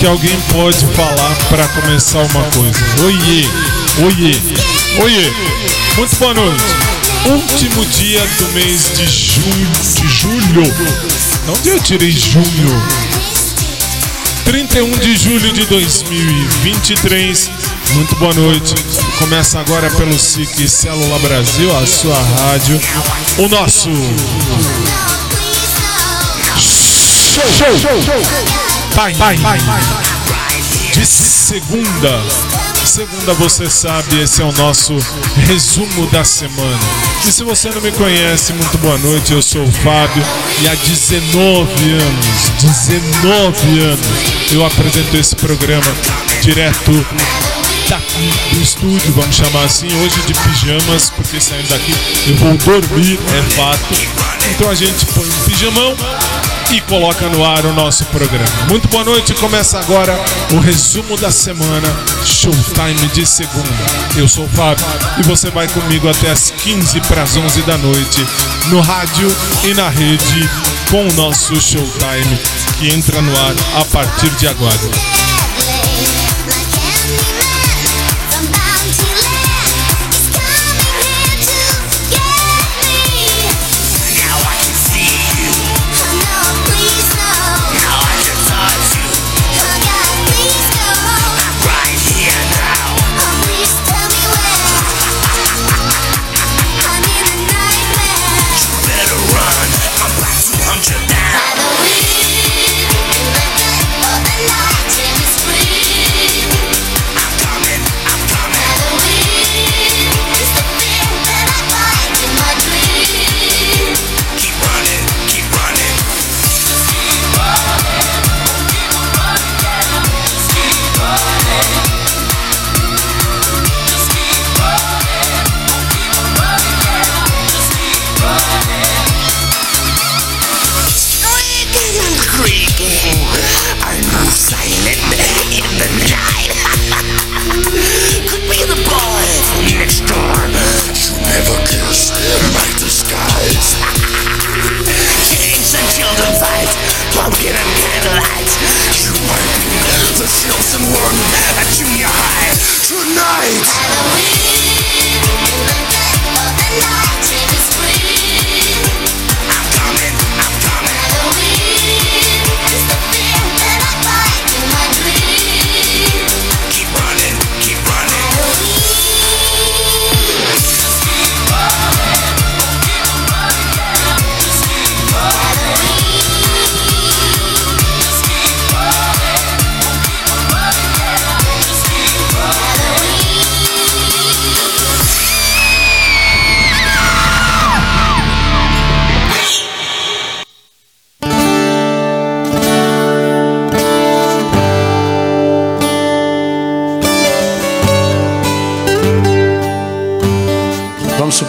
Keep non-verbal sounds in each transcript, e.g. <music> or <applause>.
que alguém pode falar para começar uma coisa. Oiê, oiê, oiê. Muito boa noite. Último dia do mês de junho, de julho. Onde eu tirei junho? 31 de julho de 2023. Muito boa noite. Começa agora pelo SIC Célula Brasil, a sua rádio. O nosso show, show, pai, pai, de segunda. Segunda, você sabe, esse é o nosso resumo da semana. E se você não me conhece, muito boa noite. Eu sou o Fábio e há 19 anos, 19 anos, eu apresento esse programa direto daqui do estúdio, vamos chamar assim, hoje de pijamas, porque saindo daqui eu vou dormir, é fato. Então a gente põe um pijamão e coloca no ar o nosso programa. Muito boa noite, começa agora o resumo da semana, Showtime de segunda. Eu sou o Fábio e você vai comigo até as 15 para as 11 da noite no rádio e na rede com o nosso Showtime que entra no ar a partir de agora.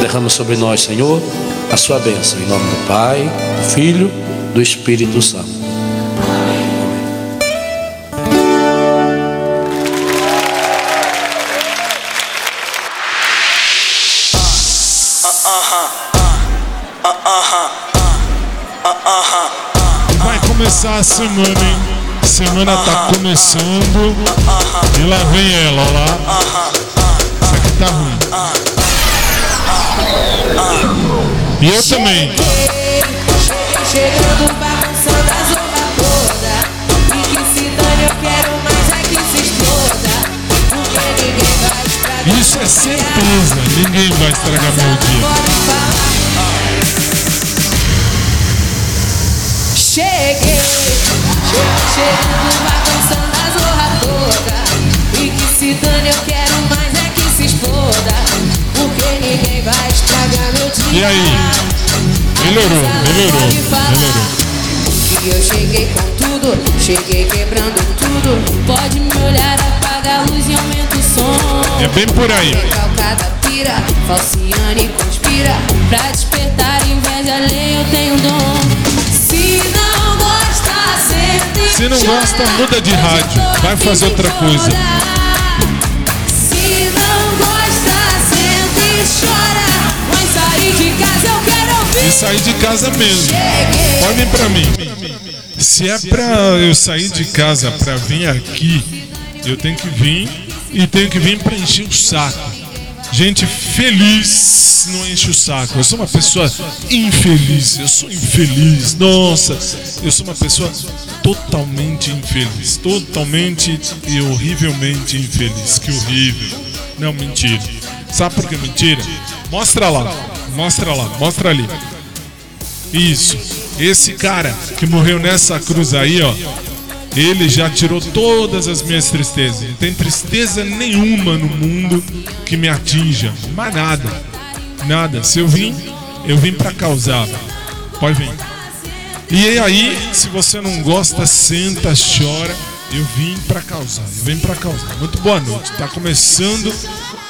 Derrama sobre nós, Senhor, a sua bênção. Em nome do Pai, do Filho, do Espírito Santo. Vai começar a semana, hein? Semana tá começando e lá vem ela, ó lá. Isso aqui tá ruim. E eu também. Cheguei, chegando bagunçando a zona toda. E que se dane, eu quero mais é que se exploda. Porque ninguém vai estragar. Isso é certeza, ninguém vai estragar meu dia. Cheguei, chegando bagunçando a zorra toda. E que se dane, eu quero mais é que se exploda. Porque ninguém vai e aí? Melhorou, melhorou, melhorou. E eu cheguei com tudo, cheguei quebrando tudo. Pode me olhar, apaga a luz e aumenta o som. É bem por aí. Recalcada pira, falciane conspira. Pra despertar inveja alheia eu tenho dom. Se não gosta, senta e Se não gosta, muda de rádio. Vai fazer outra coisa. Quero ouvir. E sair de casa mesmo. Vir pra mim. Se é pra eu sair de casa pra vir aqui, eu tenho que vir e tenho que vir pra encher o saco. Gente feliz não enche o saco. Eu sou uma pessoa infeliz. Eu sou infeliz. Nossa, eu sou uma pessoa totalmente infeliz. Totalmente e horrivelmente infeliz. Que horrível. Não, mentira. Sabe por que mentira? Mostra lá. Mostra lá. Mostra ali. Isso. Esse cara que morreu nessa cruz aí, ó. Ele já tirou todas as minhas tristezas. Não tem tristeza nenhuma no mundo que me atinja. Mais nada. Nada. Se eu vim, eu vim pra causar. Pode vir. E aí, se você não gosta, senta, chora. Eu vim pra causar. Eu vim pra causar. Muito boa noite. Tá começando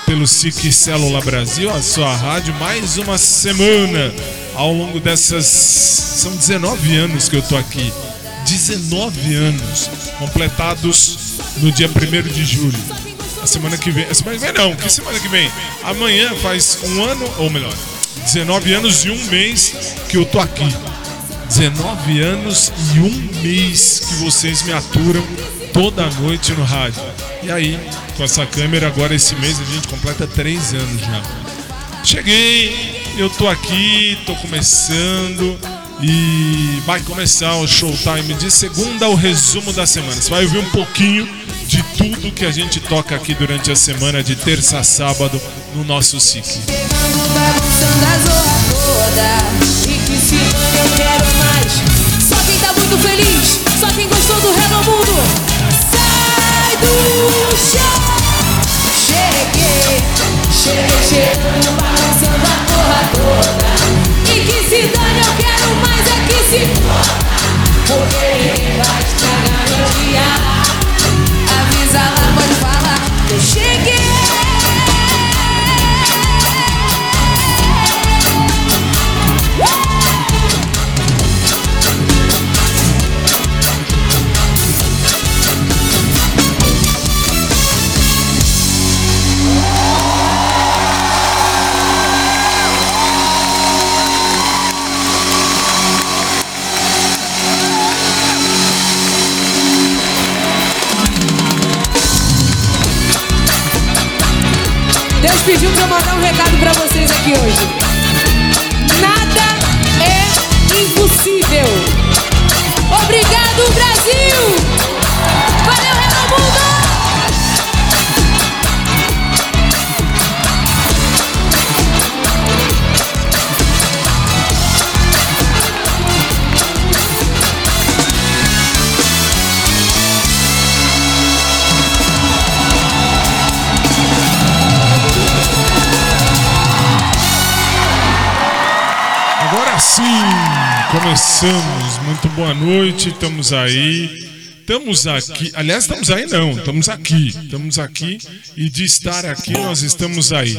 pelo SIC Célula Brasil, a sua rádio, mais uma semana. Ao longo dessas. São 19 anos que eu tô aqui. 19 anos completados no dia 1 de julho. A semana que vem. A semana que vem não, que semana que vem? Amanhã faz um ano, ou melhor, 19 anos e um mês que eu tô aqui. 19 anos e um mês que vocês me aturam toda noite no rádio. E aí, com essa câmera, agora esse mês a gente completa 3 anos já. Cheguei, eu tô aqui, tô começando e vai começar o showtime de segunda, o resumo da semana. Você vai ouvir um pouquinho de tudo que a gente toca aqui durante a semana, de terça a sábado, no nosso SIC. Só quem tá muito feliz, só gostou do Redomundo. Sai do chão. Cheguei, cheguei, chegando, bagunçando a porra toda. E que se dane, eu quero mais é que se foda. Porque ninguém vai estragar meu dia. Pediu pra eu mandar um recado pra vocês aqui hoje. Nada é impossível. Obrigado, Brasil! Sim, começamos. Muito boa noite, estamos aí. Estamos aqui, aliás, estamos aí não, estamos aqui. Estamos aqui e de estar aqui nós estamos aí.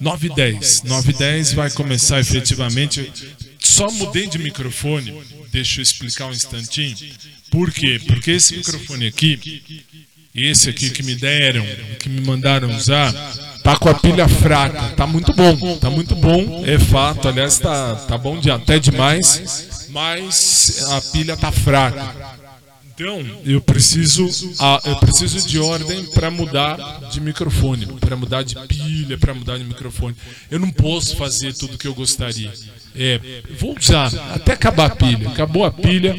9 e 10. 9 e 10 vai começar efetivamente. Só mudei de microfone, deixa eu explicar um instantinho. Por quê? Porque esse microfone aqui, esse aqui que me deram, que me mandaram usar, tá com a pilha fraca. Tá muito bom, tá muito bom, é fato. Aliás, tá, tá bom de até demais, mas a pilha tá fraca. Então, eu preciso, ah, eu preciso de ordem para mudar de microfone, para mudar de pilha, para mudar de microfone. Eu não posso fazer tudo que eu gostaria. É, vou usar até acabar a pilha. Acabou a pilha,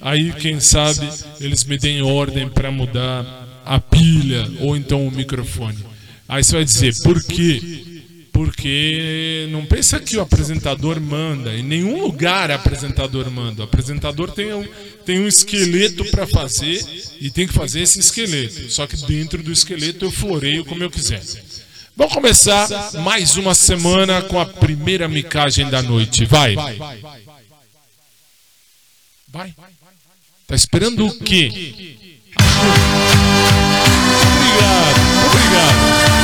aí quem sabe eles me deem ordem para mudar a pilha ou então o microfone. Aí você vai dizer, por quê? Porque não pensa que o apresentador manda. Em nenhum lugar apresentador manda. O apresentador tem um, tem um esqueleto para fazer e tem que fazer esse esqueleto. Só que dentro do esqueleto eu floreio como eu quiser. Vamos começar mais uma semana com a primeira micagem da noite. Vai. Vai. Tá esperando o quê? Obrigado, obrigado.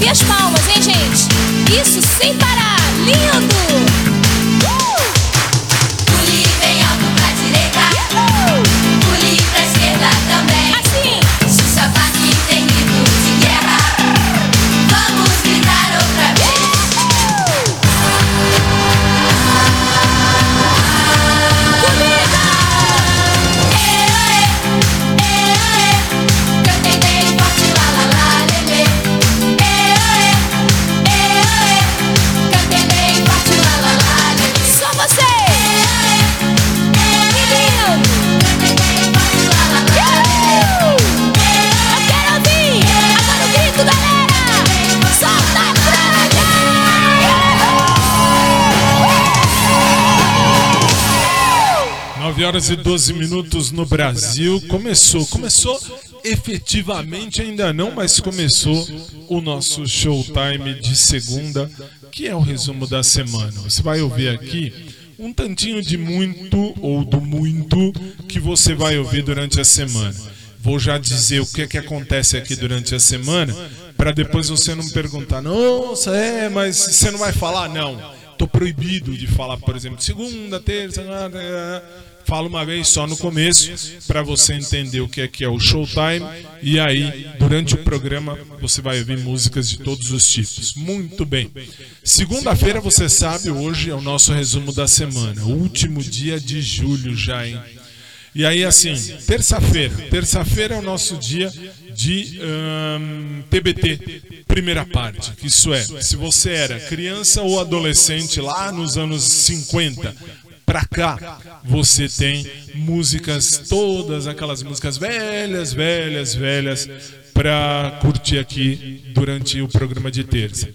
E as palmas, hein, gente? Isso sem parar. Lindo! Horas e 12 minutos no Brasil. Começou, começou efetivamente ainda não, mas começou o nosso showtime de segunda, que é o resumo da semana. Você vai ouvir aqui um tantinho de muito ou do muito que você vai ouvir durante a semana. Vou já dizer o que é que acontece aqui durante a semana, para depois você não perguntar, nossa, é, mas você não vai falar? Não, tô proibido de falar, por exemplo, segunda, terça, Falo uma vez só no começo para você entender o que é que é o showtime e aí durante o programa você vai ouvir músicas de todos os tipos. Muito bem. Segunda-feira, você sabe, hoje é o nosso resumo da semana, último dia de julho já, hein? E aí assim, terça-feira, terça-feira é o nosso dia de TBT, primeira parte. Isso é, se você era criança ou adolescente lá nos anos 50 pra cá, você tem músicas, todas aquelas músicas velhas, velhas, velhas, para curtir aqui durante o programa de terça.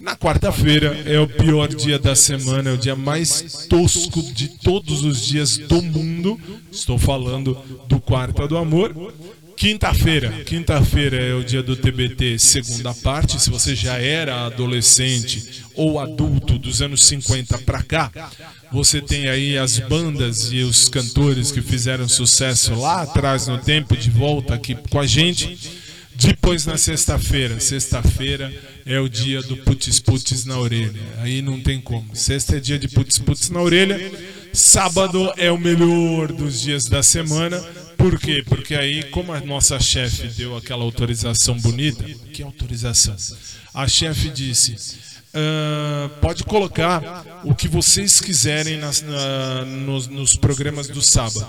Na quarta-feira é o pior dia da semana, é o dia mais tosco de todos os dias do mundo. Estou falando do Quarta do Amor. Quinta-feira, quinta-feira é o dia do TBT, segunda parte. Se você já era adolescente ou adulto dos anos 50 para cá, você tem aí as bandas e os cantores que fizeram sucesso lá atrás no tempo de volta aqui com a gente. Depois na sexta-feira, sexta-feira é o dia do putz putz na orelha. Aí não tem como. Sexta é dia de putz putz na orelha. Sábado é o melhor dos dias da semana por quê? Porque aí, como a nossa chefe deu aquela autorização bonita, que autorização? A chefe disse: uh, pode colocar o que vocês quiserem nas, na, nos, nos programas do sábado.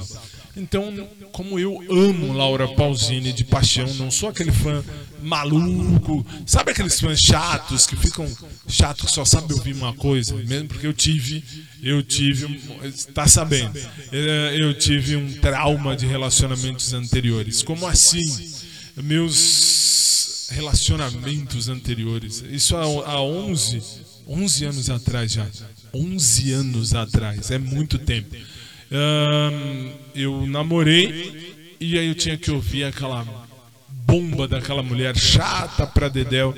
Então, como eu amo Laura Pausini de paixão, não sou aquele fã maluco, sabe aqueles fãs chatos que ficam chatos só sabem ouvir uma coisa, mesmo porque eu tive, eu tive, tá sabendo, é, eu tive um trauma de relacionamentos anteriores. Como assim? Meus relacionamentos anteriores, isso há 11, 11 anos atrás já, 11 anos atrás, é muito tempo. Eu namorei e aí eu tinha que ouvir aquela bomba daquela mulher chata pra Dedéu.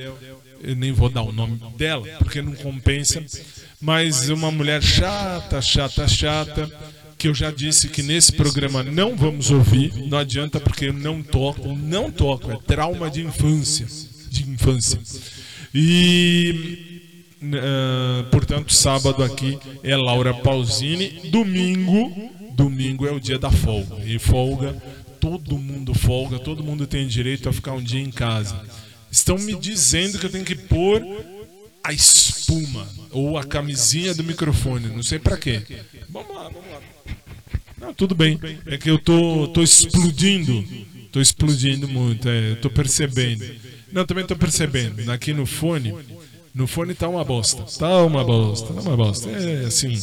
Eu nem vou dar o nome dela, porque não compensa. Mas uma mulher chata, chata, chata, que eu já disse que nesse programa não vamos ouvir. Não adianta porque eu não toco, não toco, é trauma de infância. De infância. E Uh, portanto, sábado aqui é Laura Pausini. Domingo, domingo é o dia da folga. E folga, todo mundo folga, todo mundo tem direito a ficar um dia em casa. estão me dizendo que eu tenho que pôr a espuma ou a camisinha do microfone. Não sei para quê. Vamos lá, vamos lá. Tudo bem. É que eu tô, tô explodindo. Tô explodindo muito. É, tô percebendo. Não, também tô percebendo. Aqui no fone, no fone tá uma bosta. Tá uma bosta, tá uma bosta. É assim,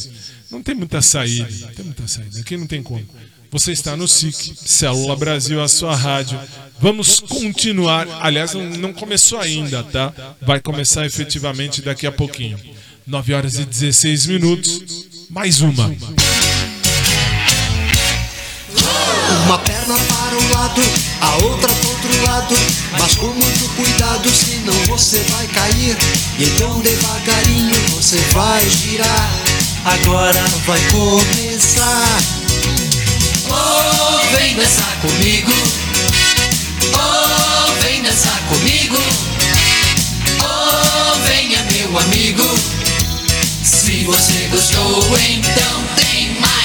não tem muita saída. Não tem muita saída. Aqui não tem como. Você está no SIC, Célula Brasil, a sua rádio. Vamos continuar. Aliás, não começou ainda, tá? Vai começar efetivamente daqui a pouquinho. 9 horas e 16 minutos. Mais uma. Uma perna para um lado, a outra para outro lado. Mas com muito cuidado, senão você vai cair. E então devagarinho você vai girar. Agora vai começar. Oh, vem dançar comigo. Oh, vem dançar comigo. Oh, venha meu amigo. Se você gostou, então tem mais.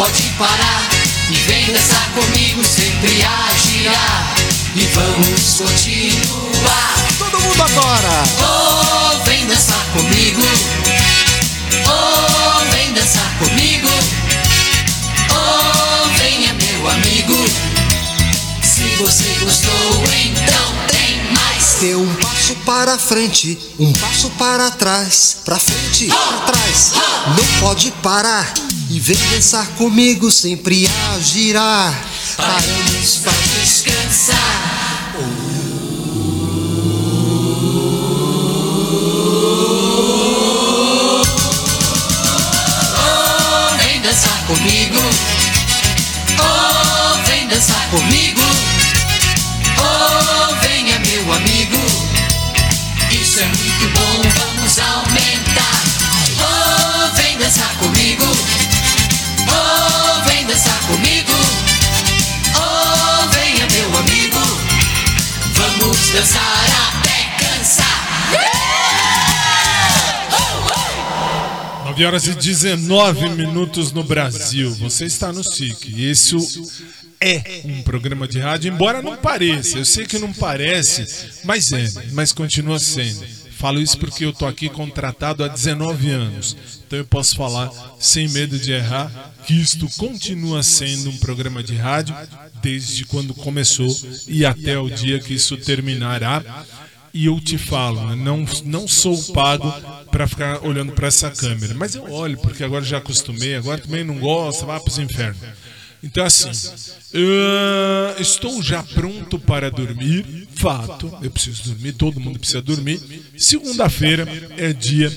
pode parar. E vem dançar comigo, sempre a girar. E vamos continuar. Todo mundo agora! Oh, vem dançar comigo. Oh, vem dançar comigo. Oh, venha meu amigo. Se você gostou, então tem mais. Dê um passo para frente, um passo para trás, pra frente, pra trás. Não pode parar e vem dançar comigo, sempre a girar. Paramos pra descansar. Oh, comigo. Oh, vem dançar comigo. Oh, venha meu amigo. Isso é muito bom, vamos aumentar. Oh, vem dançar comigo. Dançar comigo. Oh, venha meu amigo. Vamos dançar até cansar. 9 horas e 19 minutos no Brasil. Você está no SIC. Esse é um programa de rádio, embora não pareça. Eu sei que não parece, mas é, mas continua sendo. Falo isso porque eu tô aqui contratado há 19 anos. Então eu posso falar sem medo de errar que isto continua sendo um programa de rádio desde quando começou e até o dia que isso terminará. E eu te falo, né, não, não sou pago para ficar olhando para essa câmera, mas eu olho porque agora já acostumei, agora também não gosto, vai para os infernos. Então, assim, eu estou já pronto para dormir. Fato, eu preciso dormir, todo mundo precisa dormir. Segunda-feira é dia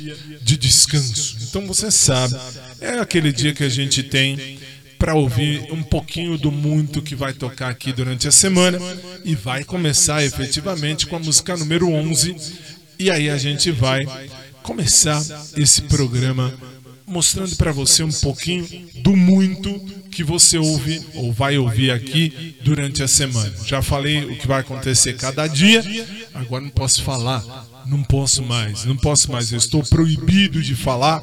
de descanso. Então, você sabe, é aquele dia que a gente tem para ouvir um pouquinho do muito que vai tocar aqui durante a semana e vai começar efetivamente com a música número 11. E aí a gente vai começar esse programa mostrando para você um pouquinho do muito que você ouve ou vai ouvir aqui durante a semana. Já falei o que vai acontecer cada dia, agora não posso falar, não posso mais, não posso mais, eu estou proibido de falar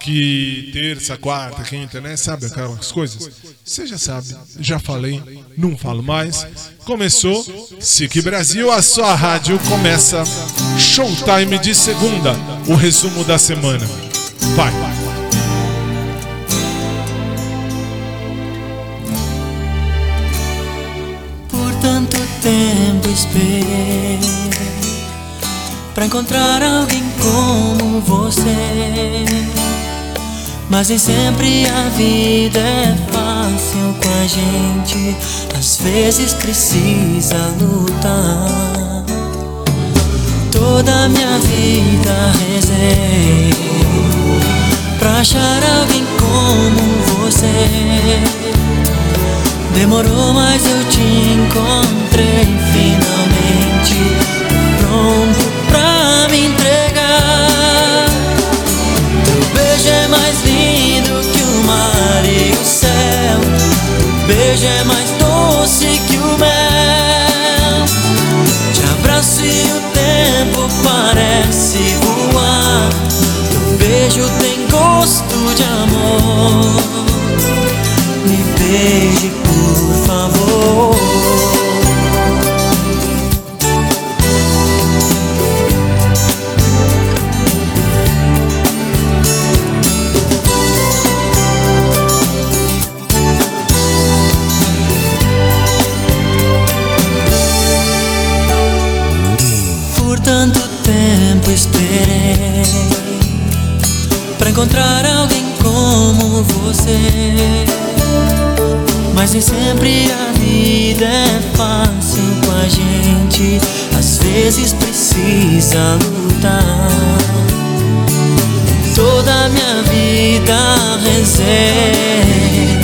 que terça, quarta, quinta, né? Sabe aquelas coisas? Você já sabe, já falei, não falo mais. Começou, SIC Brasil, a sua rádio começa Showtime de segunda, o resumo da semana. Vai. Tempo esperei pra encontrar alguém como você. Mas nem sempre a vida é fácil com a gente. Às vezes precisa lutar. Toda minha vida rezei pra achar alguém como você. Demorou, mas eu te encontrei finalmente pronto pra me entregar. Teu beijo é mais lindo que o mar e o céu. Teu beijo é mais doce que o mel. Te abraço e o tempo parece voar. Teu beijo tem gosto de amor. Me beije, por favor. Mas sempre a vida é fácil com a gente Às vezes precisa lutar Toda minha vida rezei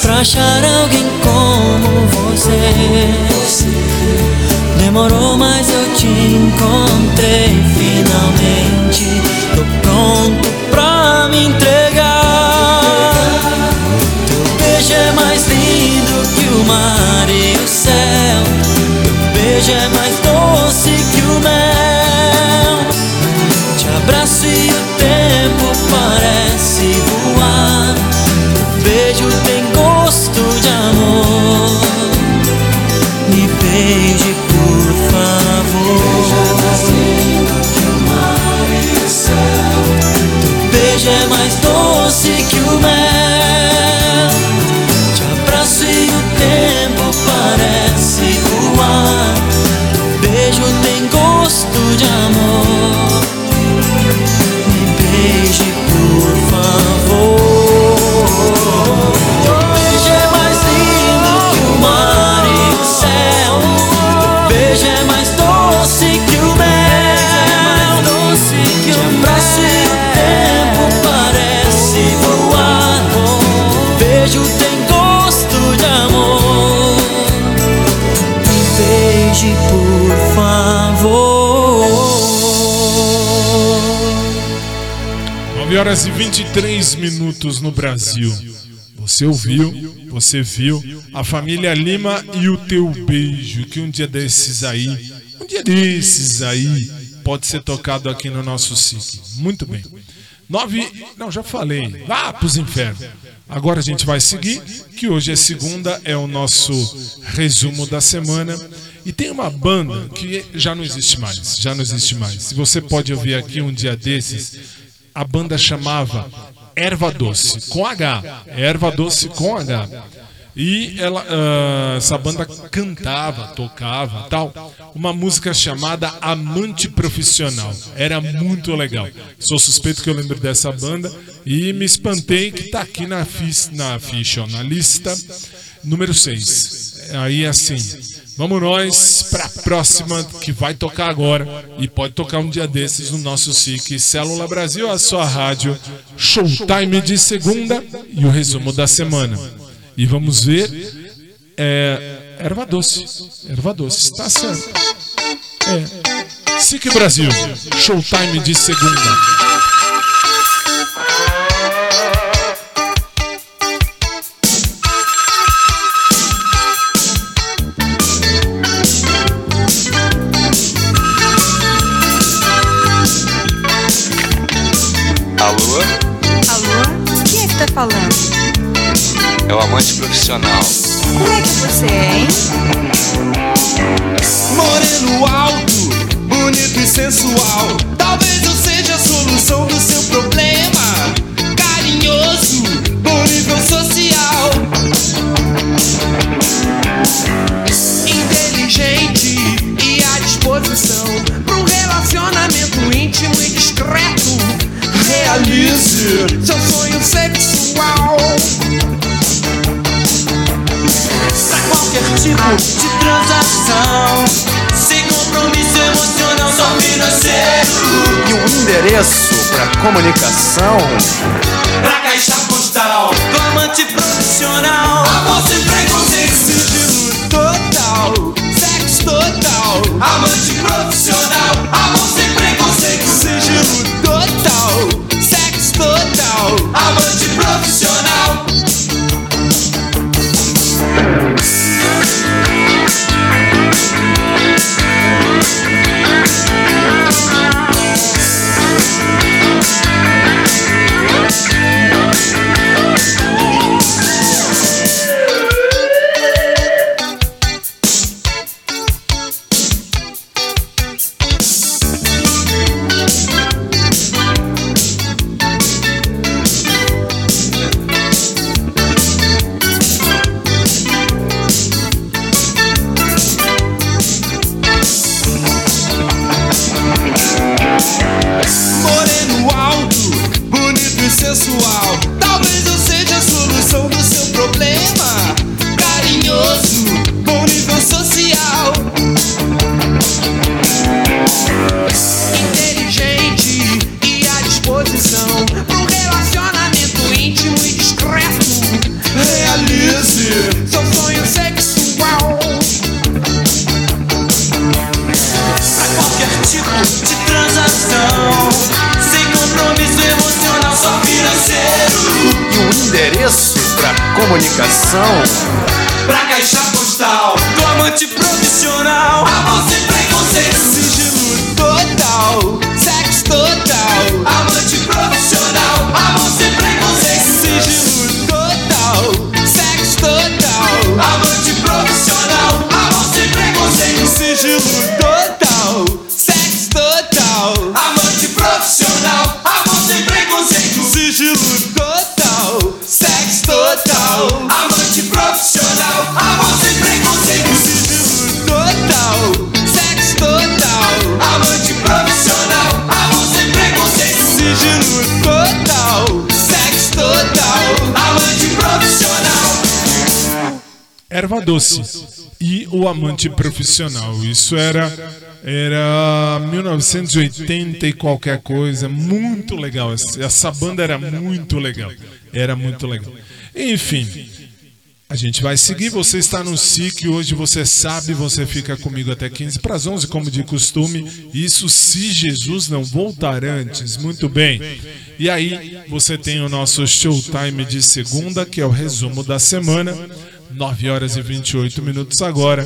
Pra achar alguém como você Demorou, mas eu te encontrei finalmente. Tô pronto pra me entregar. Mar e o céu. Teu beijo é mais doce que o mel. 9 horas e 23 minutos no Brasil. Você ouviu, você viu a família Lima e o teu beijo, que um dia desses aí, um dia desses aí, pode ser tocado aqui no nosso SIC. Muito bem. Nove. Não, já falei. Vá pros infernos. Agora a gente vai seguir, que hoje é segunda, é o nosso resumo da semana. E tem uma banda que já não existe mais. Já não existe mais. Se você pode ouvir aqui um dia desses, a banda chamava Erva Doce, com H. Erva Doce com H. E ela, ah, essa banda cantava, tocava, tal, uma música chamada Amante Profissional. Era muito legal. Sou suspeito que eu lembro dessa banda e me espantei que tá aqui na, fis, na ficha, na lista número 6. Aí assim, vamos nós pra próxima que vai tocar agora e pode tocar um dia desses no nosso SIC Célula Brasil, a sua rádio, Showtime de segunda e o resumo da semana. E vamos ver. É, erva doce. Erva doce. Está certo. É. SIC Brasil. Showtime de segunda. falando? É o amante profissional. Como é que você é, hein? Moreno alto, bonito e sensual. Talvez eu seja a solução do seu problema. Carinhoso, bom nível social. Inteligente e à disposição para um relacionamento íntimo e discreto realize seu sonho sexual. Pra qualquer tipo de transação, sem compromisso emocional, só financeiro. E o um endereço pra comunicação? Pra caixa postal, amante profissional, amor sem preconceito. Total, sexo total, amante profissional, amor. Amante amante profissional. Isso era era 1980 e qualquer coisa, muito legal. Essa banda era muito legal. Era muito legal. Enfim, a gente vai seguir. Você está no SIC. Hoje você sabe, você fica comigo até 15 para as 11, como de costume. Isso se Jesus não voltar antes. Muito bem. E aí, você tem o nosso showtime de segunda, que é o resumo da semana. 9 horas e 28 minutos agora.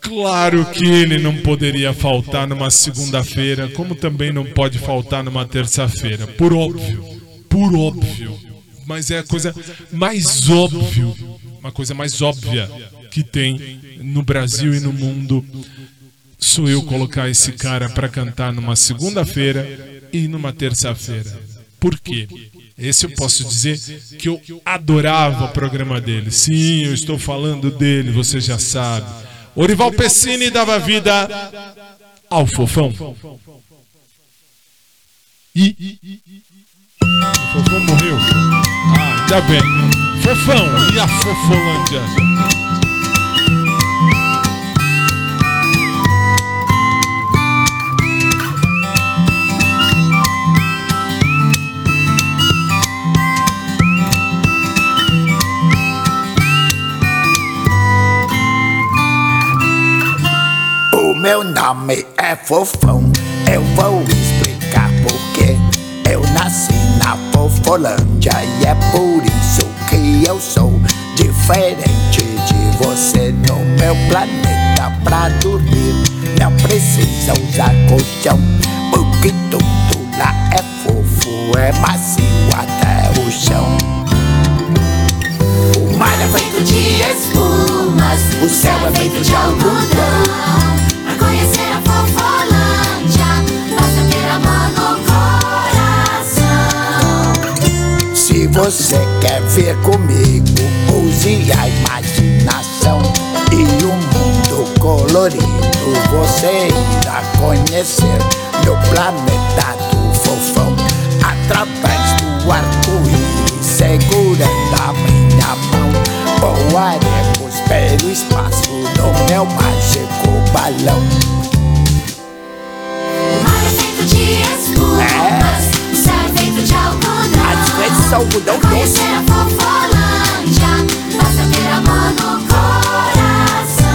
Claro que ele não poderia faltar numa segunda-feira, como também não pode faltar numa terça-feira. Por óbvio. Por óbvio. Mas é a coisa mais óbvio, uma coisa mais óbvia que tem no Brasil e no mundo. Sou eu colocar esse cara para cantar numa segunda-feira e numa terça-feira. Por quê? Esse eu posso dizer que eu adorava o programa dele. Sim, eu estou falando dele, você já sabe. Orival Pessini dava vida ao Fofão. E o Fofão morreu. Ah, ainda bem. Fofão e a Fofolândia. Meu nome é Fofão, eu vou explicar porquê. Eu nasci na Fofolândia e é por isso que eu sou diferente de você. No meu planeta pra dormir, não precisa usar colchão, porque tudo lá é fofo, é macio até o chão. O mar é feito de espumas, o céu é feito de algodão. Você quer ver comigo, use a imaginação e um mundo colorido você irá conhecer no planeta do fofão através do arco-íris segurando a minha mão. Voaremos pelo espaço no meu mágico balão algodão doce. Conhecer a Fofolândia, basta ter a mão no coração.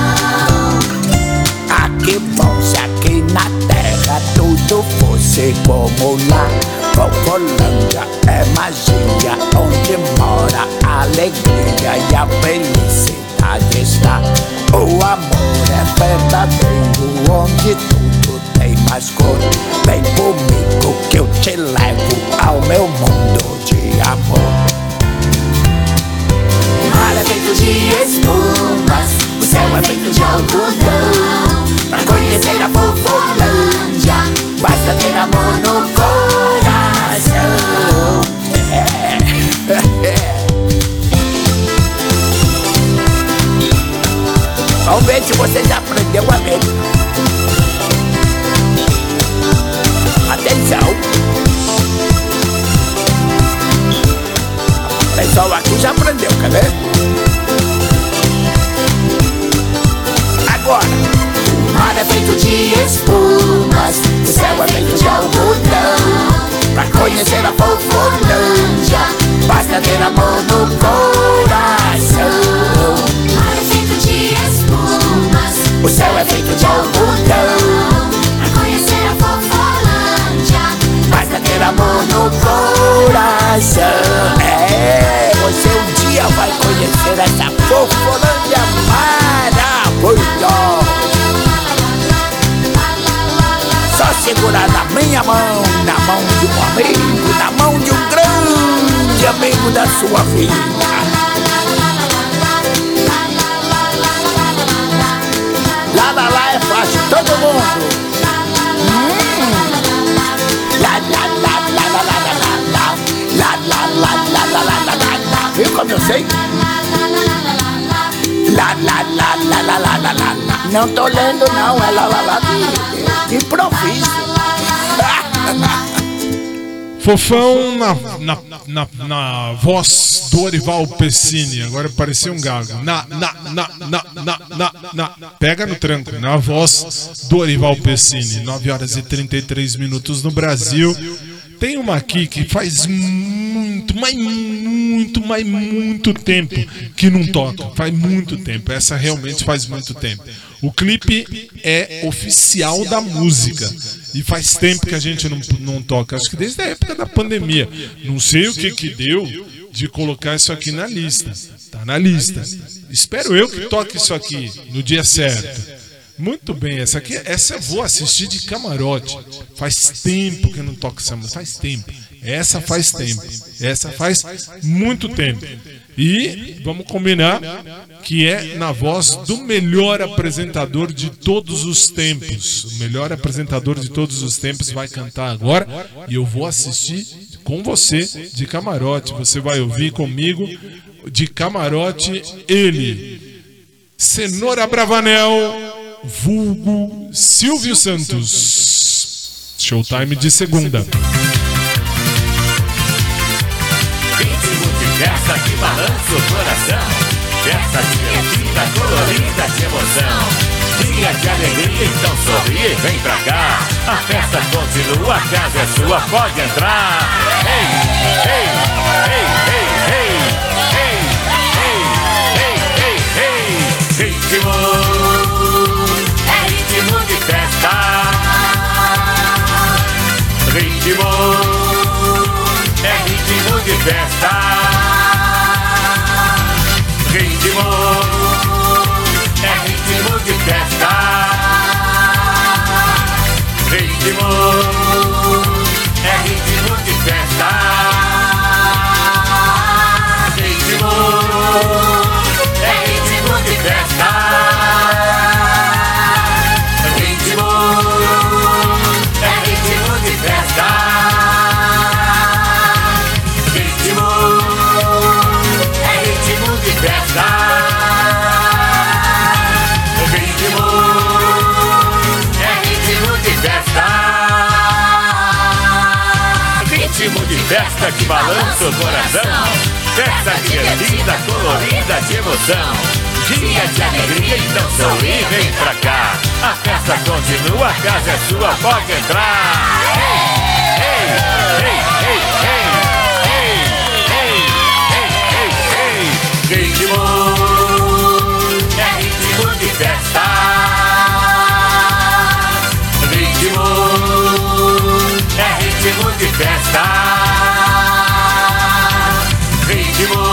Ah, aqui bom se aqui na terra tudo fosse como lá. Fofolândia é magia, onde mora a alegria e a felicidade está. O amor é verdadeiro, onde tudo esconde Vem comigo que eu te levo ao meu mundo de amor. O mar é feito de espumas, o céu é feito de algodão. Pra conhecer a Fofolândia, basta ter amor no coração. É. <laughs> Vamos ver se vocês aprenderam a ver. Atenção! O pessoal aqui já aprendeu, quer ver? Agora! O mar é feito de espumas, o céu é feito de algodão. Pra conhecer a Fofolândia, basta ter amor no coração. Coração. É, você um dia vai conhecer essa Fofolândia maravilhosa. Só segurar na minha mão, na mão de um amigo, na mão de um grande amigo da sua vida. Lá, lá, lá é fácil, todo mundo. Viu como eu sei? Lá, lá, lá, lá, lá, lá, lá, lá, lá. Não tô lendo não, é lá, lá, lá de, de improviso. <laughs> Fofão na, na, na, na voz do Orival Pessini. Agora parecia um gago. Na, na, na, na, na, na. Pega no tranco. Na voz do Orival Pessini. 9 horas e 33 minutos no Brasil. Tem uma aqui que faz muito, mas mas muito tempo que não toca. Faz muito tempo. Essa realmente faz muito tempo. O clipe é oficial da música. E faz tempo que a gente não, não toca. Acho que desde a época da pandemia. Não sei o que que deu de colocar isso aqui na lista. Tá na lista. Espero eu que toque isso aqui no dia certo. Muito bem, essa aqui, essa eu vou assistir de camarote. Faz tempo que eu não toco essa música, faz tempo. Essa faz tempo. Essa faz muito tempo. E vamos combinar que é na voz do melhor apresentador de todos os tempos. O melhor apresentador de todos os tempos vai cantar agora e eu vou assistir com você de camarote. Você vai ouvir comigo de camarote ele. Cenoura Bravanel vulgo Silvio Santos. Showtime de segunda. Festa que balança o coração. Essa divertida, colorida de emoção. Dia de alegria, então sorri, vem pra cá. A festa continua, a casa é sua, pode entrar. Ei, ei, ei, ei, ei Ei, ei, ei, ei, ei, ei. Ritmo. É ritmo de festa. Ritmo. É ritmo de festa. Ritmo, é ritmo de festa. Ritmo, é ritmo de festa. Ritmo, é ritmo de festa. Que balança o coração. Festa divertida, colorida de emoção. Dia de alegria, então sorri e vem pra cá. A festa continua, a casa é sua, pode entrar. Ei, ei, ei, ei, ei, ei, ei, ei, ei. Ritmo, é ritmo de festa. Ritmo, ritmo de festa. Ritmo,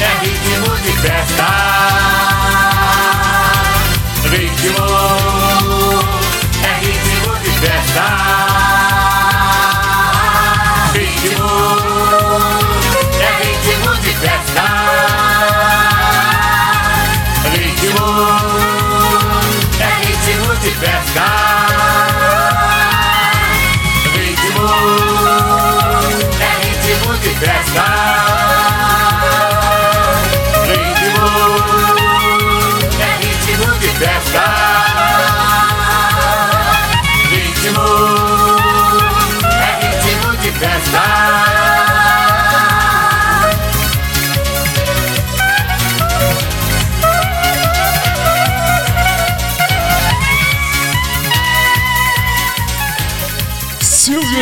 é ritmo de festa. Ritmo, é ritmo de festa.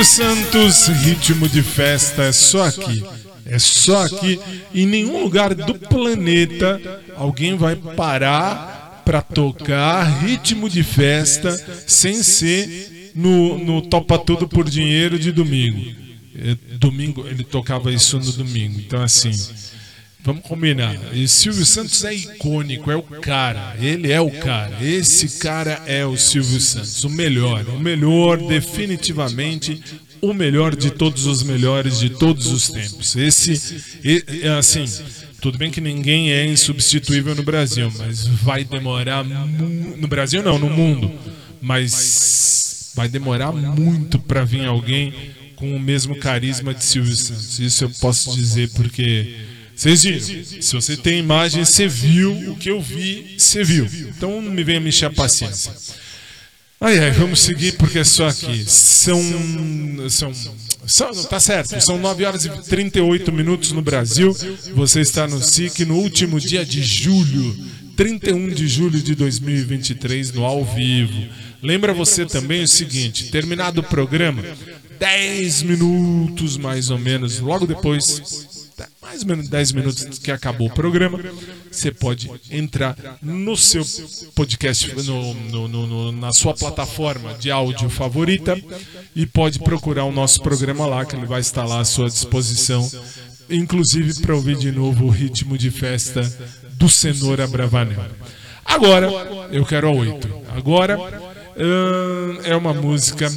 Santos, ritmo de festa, é só aqui. É só aqui. Em nenhum lugar do planeta alguém vai parar para tocar ritmo de festa sem ser no, no Topa Tudo por Dinheiro de domingo. É, Domingo, ele tocava isso no domingo. Então, assim, vamos combinar. E Silvio Santos é icônico, é o cara. Ele é o cara. Esse cara é o Silvio Santos. O melhor. O melhor, definitivamente. O melhor de todos os melhores de todos os tempos. Esse, assim, tudo bem que ninguém é insubstituível no Brasil, mas vai demorar. No Brasil, não, no mundo. Mas vai demorar muito para vir alguém com o mesmo carisma de Silvio Santos. Isso eu posso dizer porque vocês viram. Se você tem imagem, você viu o que eu vi, você viu. Então não me venha me a paciência. Ai, ai, vamos seguir porque é só aqui. São. São. são tá certo, são 9 horas e 38 minutos no Brasil. Você está no SIC no último dia de julho, 31 de julho de 2023, no ao vivo. Lembra você também o seguinte: terminado o programa, 10 minutos mais ou menos, logo depois mais ou menos 10 minutos que acabou o programa, você pode entrar no seu podcast, no, no- no- na sua plataforma de áudio favorita e pode procurar o nosso programa lá, que ele vai estar lá à sua disposição, inclusive para ouvir de novo o ritmo de festa do Cenoura Bravanel. Agora, eu quero a 8. Agora, ahn, é uma música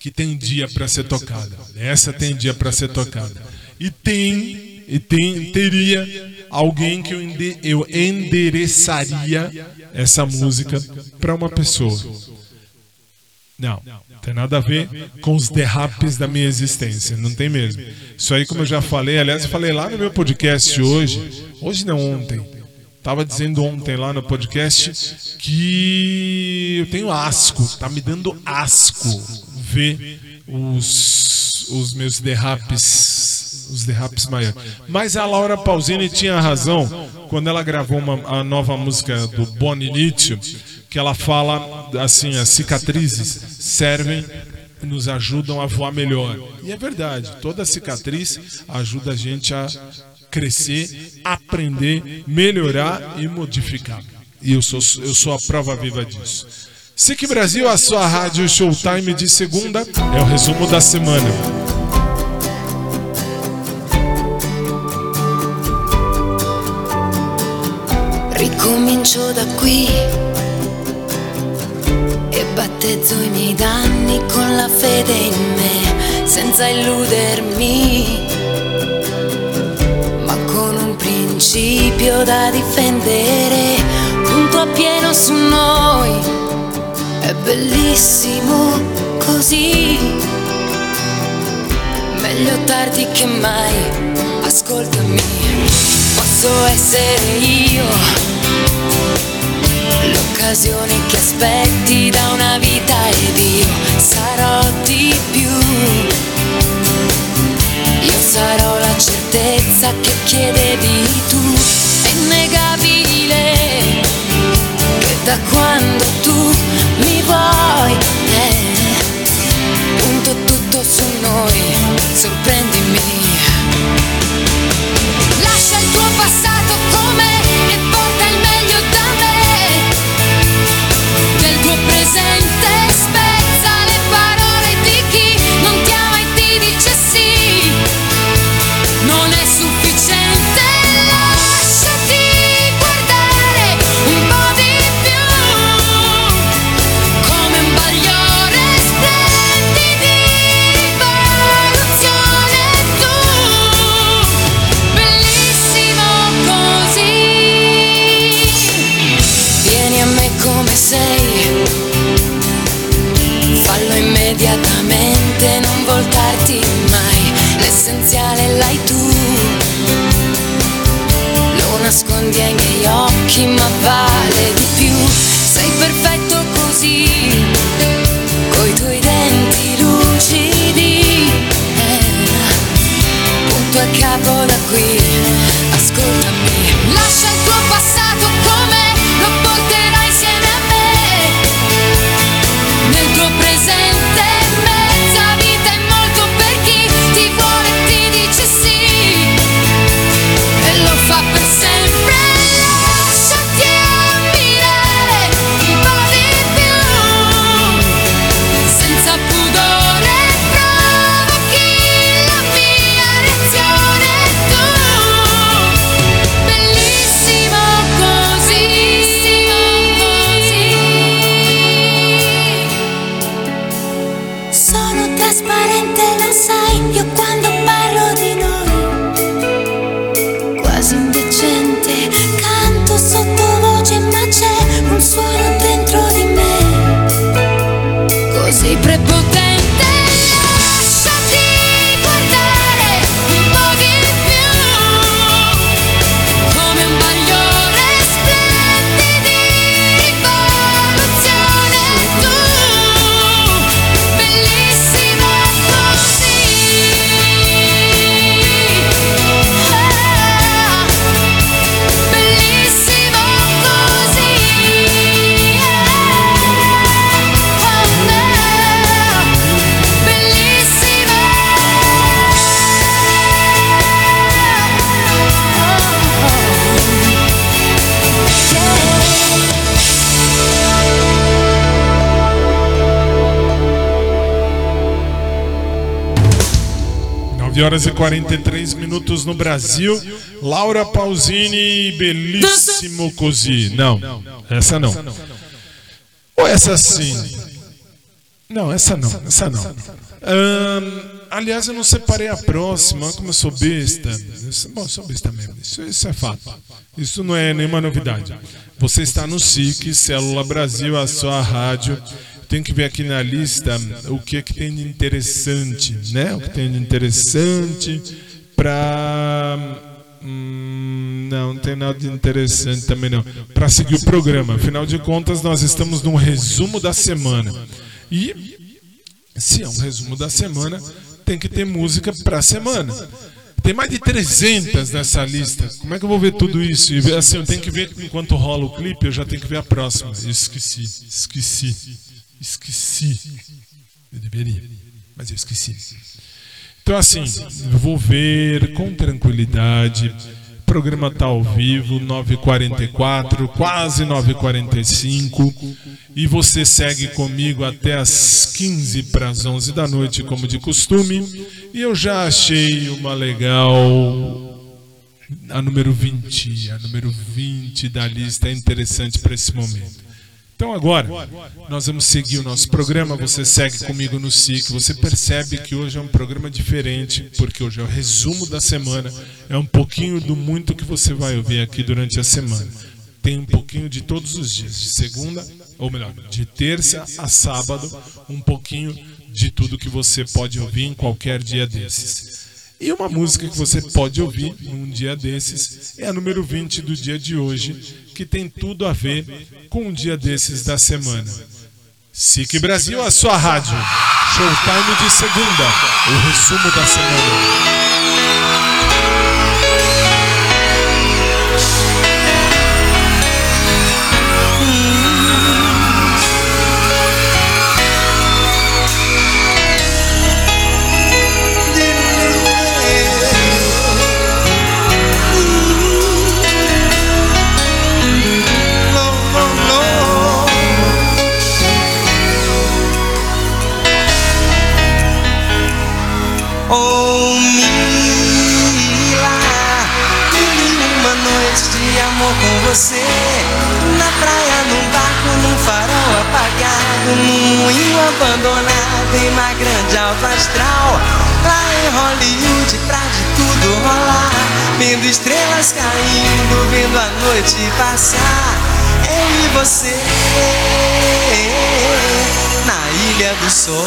que tem dia para ser tocada. Essa tem dia para ser tocada. E tem, e tem, teria alguém que eu, ende- eu endereçaria essa música para uma pessoa. Não, tem nada a ver com os derrapes da minha existência, não tem mesmo. Isso aí, como eu já falei, aliás, eu falei lá no meu podcast hoje, hoje não ontem, Tava dizendo ontem lá no podcast que eu tenho asco, tá me dando asco ver os, os meus derrapes, os derrapes maiores. Mas a Laura Pausini tinha razão quando ela gravou uma, a nova música do Boni Lítio, que ela fala assim, as cicatrizes servem nos ajudam a voar melhor. E é verdade, toda cicatriz ajuda a gente a crescer, aprender, melhorar e modificar. E eu sou, eu sou a prova viva disso. SIC Brasil, a sua rádio Showtime de segunda, é o resumo da semana. Ricomincio da qui e battezzo i miei danni con la fede in me, senza illudermi, ma con un principio da difendere, punto a pieno su noi, è bellissimo così, meglio tardi che mai, ascoltami, posso essere io l'occasione che aspetti da una vita ed io sarò di più. Io sarò la certezza che chiedevi tu. È innegabile che da quando tu mi vuoi, eh, punto tutto su noi, sorprendimi. Lascia il tuo passato l'essenziale l'hai tu. Lo nascondi ai miei occhi, ma vale di più, horas e 43 minutos no Brasil. Laura Pausini, belíssimo così. Não, essa não. Ou essa sim? Não, essa não, essa não. Ahn, aliás, eu não separei a próxima, como eu sou besta. Isso- Bom, eu sou besta mesmo, isso, isso é fato. Isso não é nenhuma novidade. Você está no SIC, Célula Brasil, a sua rádio. Tem que ver aqui na lista o que, que tem de interessante, né? O que tem de interessante para. não, não tem nada de interessante também não. Para seguir o programa. Afinal de contas, nós estamos num resumo da semana. E se é um resumo da semana, tem que ter música para a semana. Tem mais de 300 nessa lista. Como é que eu vou ver tudo isso? E assim, eu tenho que ver enquanto rola o clipe, eu já tenho que ver a próxima. Esqueci, esqueci, esqueci. Eu deveria, mas eu esqueci. Então, assim, vou ver com tranquilidade. Programa está ao vivo, 9h44, quase 9h45. E você segue comigo até as 15 para as 11 da noite, como de costume. E eu já achei uma legal. A número 20. A número 20 da lista é interessante para esse momento. Então agora, nós vamos seguir o nosso programa. Você segue comigo no SIC. Você percebe que hoje é um programa diferente, porque hoje é o resumo da semana. É um pouquinho do muito que você vai ouvir aqui durante a semana. Tem um pouquinho de todos os dias, de segunda, ou melhor, de terça a sábado, um pouquinho de tudo que você pode ouvir em qualquer dia desses. E uma música que você pode ouvir num dia desses é a número 20 do dia de hoje, que tem tudo a ver com um dia desses da semana. SIC Brasil, a sua rádio. Showtime de segunda, o resumo da semana. Você. Na praia, num barco, num farol apagado, num moinho abandonado, em uma grande alta astral. Lá em Hollywood, pra de tudo rolar. Vendo estrelas caindo, vendo a noite passar. Eu e você na ilha do sol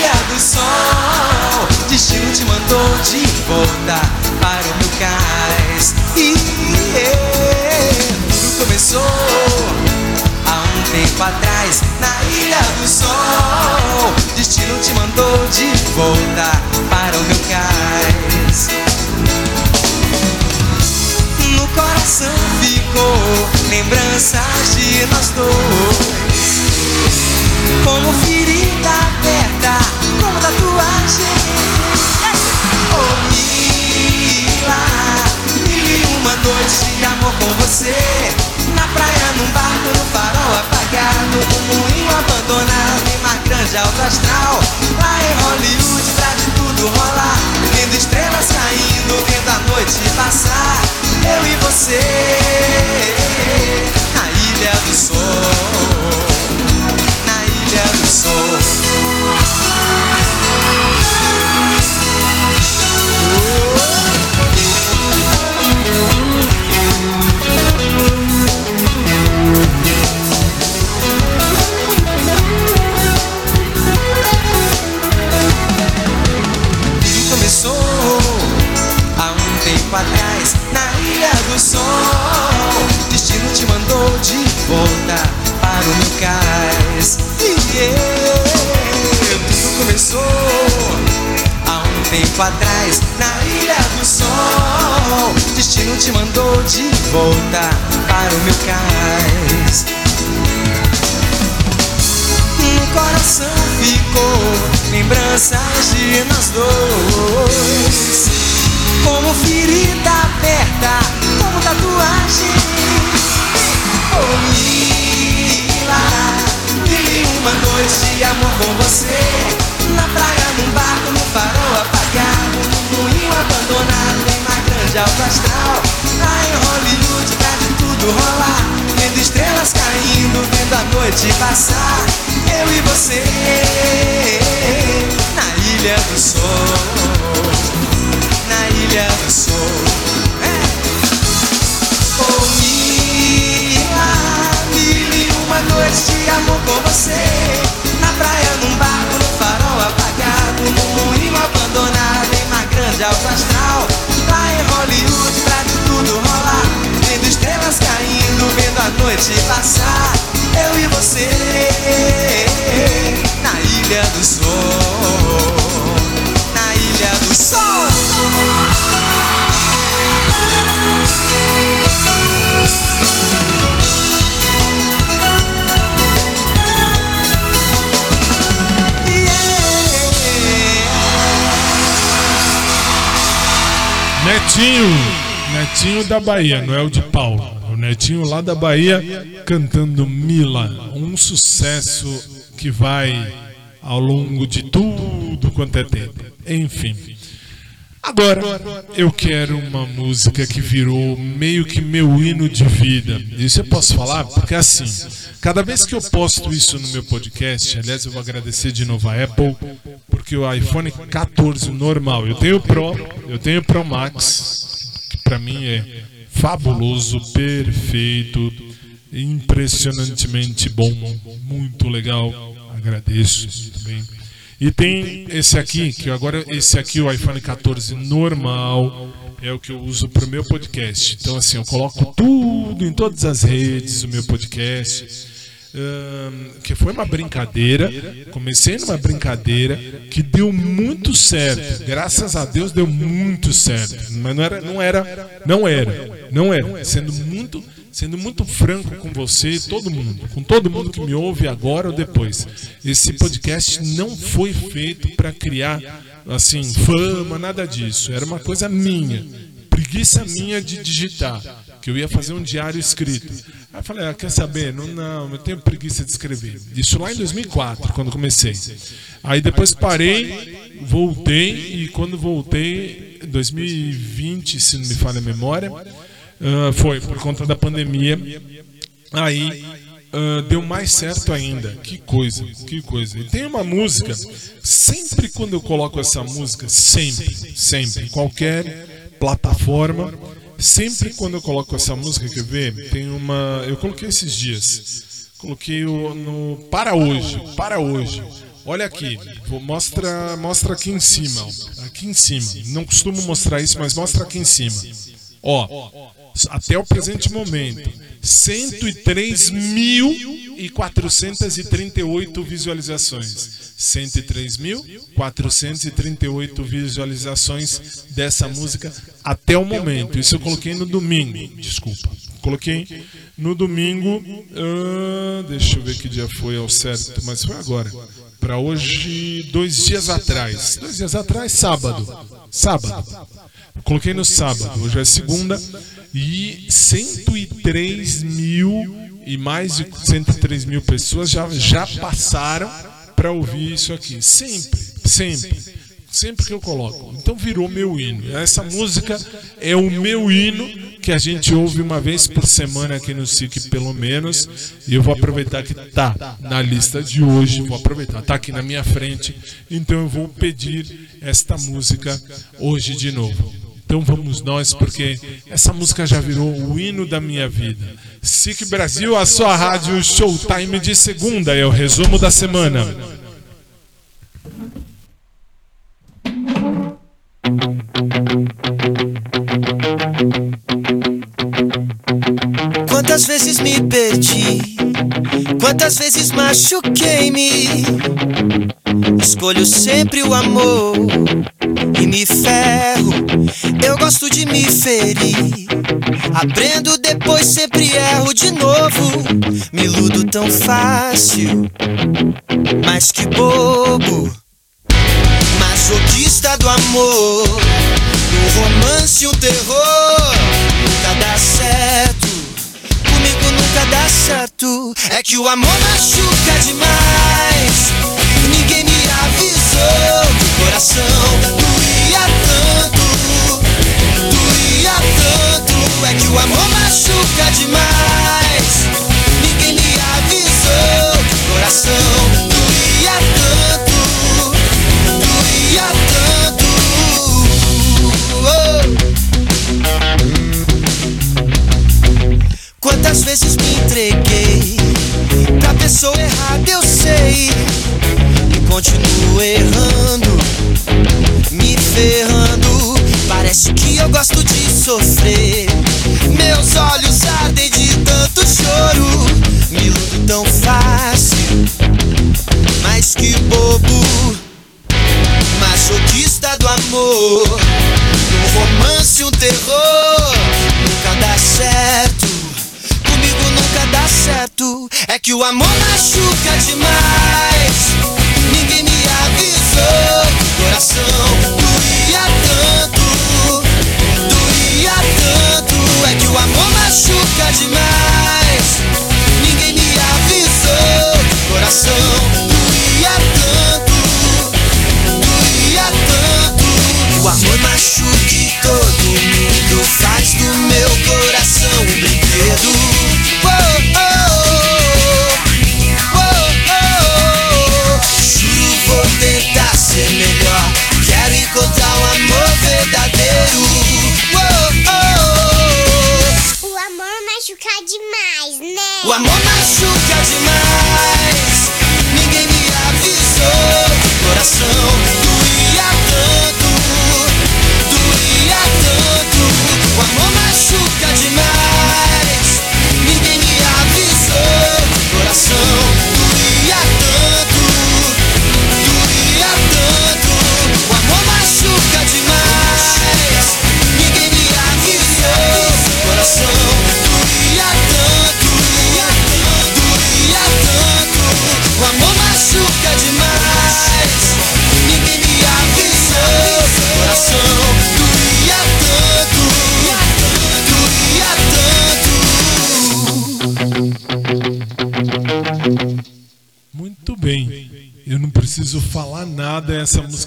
Ilha do Sol. Destino te mandou de volta para o meu cais. E tudo começou há um tempo atrás na Ilha do Sol. Destino te mandou de volta para o meu cais. No coração ficou lembranças de nós dois Como ferida Na praia, num barco, no farol apagado. Num moinho abandonado, em mar grande alto astral. Lá em Hollywood, pra de tudo rolar. Vendo estrelas caindo, vendo a noite passar. Eu e você Na ilha do sol da Bahia, não é o de Paulo. O Netinho lá da Bahia cantando Mila, um sucesso que vai ao longo de tudo quanto é tempo. Enfim. Agora eu quero uma música que virou meio que meu hino de vida. Isso eu posso falar porque assim, cada vez que eu posto isso no meu podcast, aliás eu vou agradecer de novo a Apple, porque o iPhone 14 normal, eu tenho o Pro, eu tenho o Pro Max, para mim é fabuloso, perfeito, impressionantemente bom, muito legal. Agradeço também. E tem esse aqui, que agora esse aqui, o iPhone 14 normal, é o que eu uso para o meu podcast. Então, assim, eu coloco tudo em todas as redes, o meu podcast. Que foi uma brincadeira, comecei numa brincadeira que deu muito certo. Graças a Deus deu muito certo. Mas não era, não era, não era, não era. Sendo muito sendo muito franco com você, todo mundo, com todo mundo que me ouve agora ou depois. Esse podcast não foi feito para criar assim fama, nada disso. Era uma coisa minha, preguiça minha de digitar, que eu ia fazer um diário escrito. Aí eu falei, ah, quer saber? Não, não, eu tenho preguiça de escrever. Isso lá em 2004, quando comecei. Aí depois parei, voltei e quando voltei, 2020, se não me falha a memória, Uh, foi por conta da pandemia. Aí uh, deu mais certo ainda. Que coisa, que coisa. E tem uma música, sempre quando eu coloco essa música, sempre, sempre, qualquer plataforma, sempre quando eu coloco essa música, quer ver? Tem uma. Eu coloquei esses dias. Coloquei o, no. Para hoje, para hoje. Olha aqui, mostra, mostra aqui em cima, aqui em cima. Não costumo mostrar isso, mas mostra aqui em cima. Ó, até o presente momento, 103.438 visualizações. 103.438 visualizações dessa música até o momento. Isso eu coloquei no domingo. Desculpa. Coloquei no domingo. Uh, deixa eu ver que dia foi ao certo, mas foi agora. Para hoje, dois dias atrás. Dois dias atrás, sábado. Sábado. Coloquei no sábado. Hoje é segunda e 103 mil e mais de 103 mil pessoas já, já passaram para ouvir isso aqui. Sempre, sempre, sempre que eu coloco. Então virou meu hino. Essa música é o meu hino que a gente ouve uma vez por semana aqui no SIC, pelo menos. E eu vou aproveitar que tá na lista de hoje. Vou aproveitar, tá aqui na minha frente. Então eu vou pedir esta música hoje de novo. Então vamos nós, porque essa música já virou o hino da minha vida. SIC Brasil, a sua rádio Showtime de segunda, é o resumo da semana. Quantas vezes me perdi, quantas vezes machuquei-me. Escolho sempre o amor e me ferro. Eu gosto de me ferir. Aprendo depois, sempre erro de novo. Me iludo tão fácil, mas que bobo. Masoquista do amor, no romance um terror. Nunca dá certo, comigo nunca dá certo. É que o amor machuca demais. Ninguém me avisou que o coração doía tanto, doía tanto. É que o amor machuca demais. Ninguém me avisou que o coração doía tanto, doía tanto. Quantas vezes me entreguei pra pessoa errada, eu sei. Continuo errando, me ferrando. Parece que eu gosto de sofrer. Meus olhos ardem de tanto choro. Me iludo tão fácil, mas que bobo. Masoquista do amor, no romance um terror. Nunca dá certo, comigo nunca dá certo. É que o amor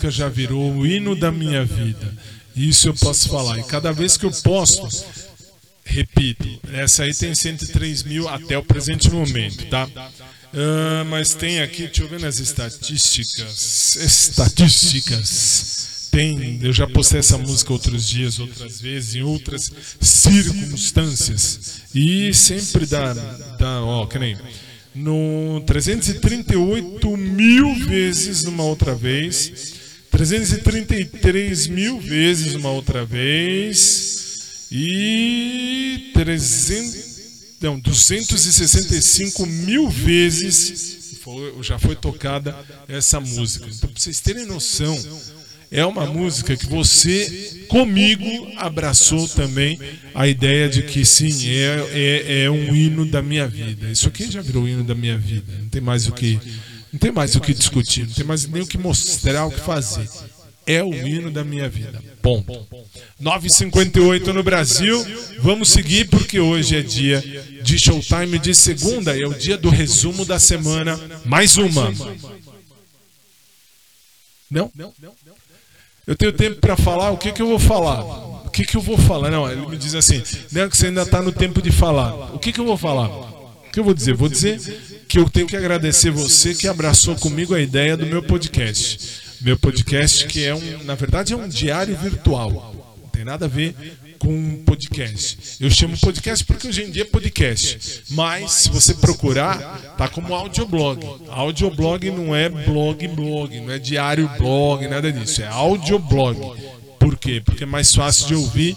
música já virou o hino da minha vida. Isso eu posso falar. E cada vez que eu posto, repito, essa aí tem 103 mil até o presente momento, tá? Ah, mas tem aqui, deixa eu ver nas estatísticas. Estatísticas. Tem, eu já postei essa música outros dias, outras vezes, em outras circunstâncias. E sempre dá, dá ó, que nem no 338 mil vezes numa outra vez, 333 mil vezes uma outra vez e 300, não, 265 mil vezes já foi tocada essa música. Então, para vocês terem noção, é uma música que você, comigo, abraçou também a ideia de que sim, é, é, é um hino da minha vida. Isso aqui já virou hino da minha vida. Não tem mais o que, não tem mais o que discutir, não tem mais nem o que mostrar, o que fazer. É o hino da minha vida. Ponto. 9h58 no Brasil. Vamos seguir porque hoje é dia de showtime de segunda. É o dia do resumo da semana. Mais uma. Não? Eu tenho tempo para falar, o que, que eu vou falar? O que, que eu vou falar? Não, ele me diz assim, não, que você ainda está no tempo de falar. O que, que eu vou falar? O que eu vou dizer? Vou dizer que eu tenho que agradecer você que abraçou comigo a ideia do meu podcast. Meu podcast que é um, na verdade, é um diário virtual. Não tem nada a ver com podcast. Eu chamo podcast porque hoje em dia é podcast. Mas se você procurar, tá como audioblog. Audioblog não é blog blog, não é diário blog, nada disso. É audioblog. Por quê? Porque é mais fácil de ouvir.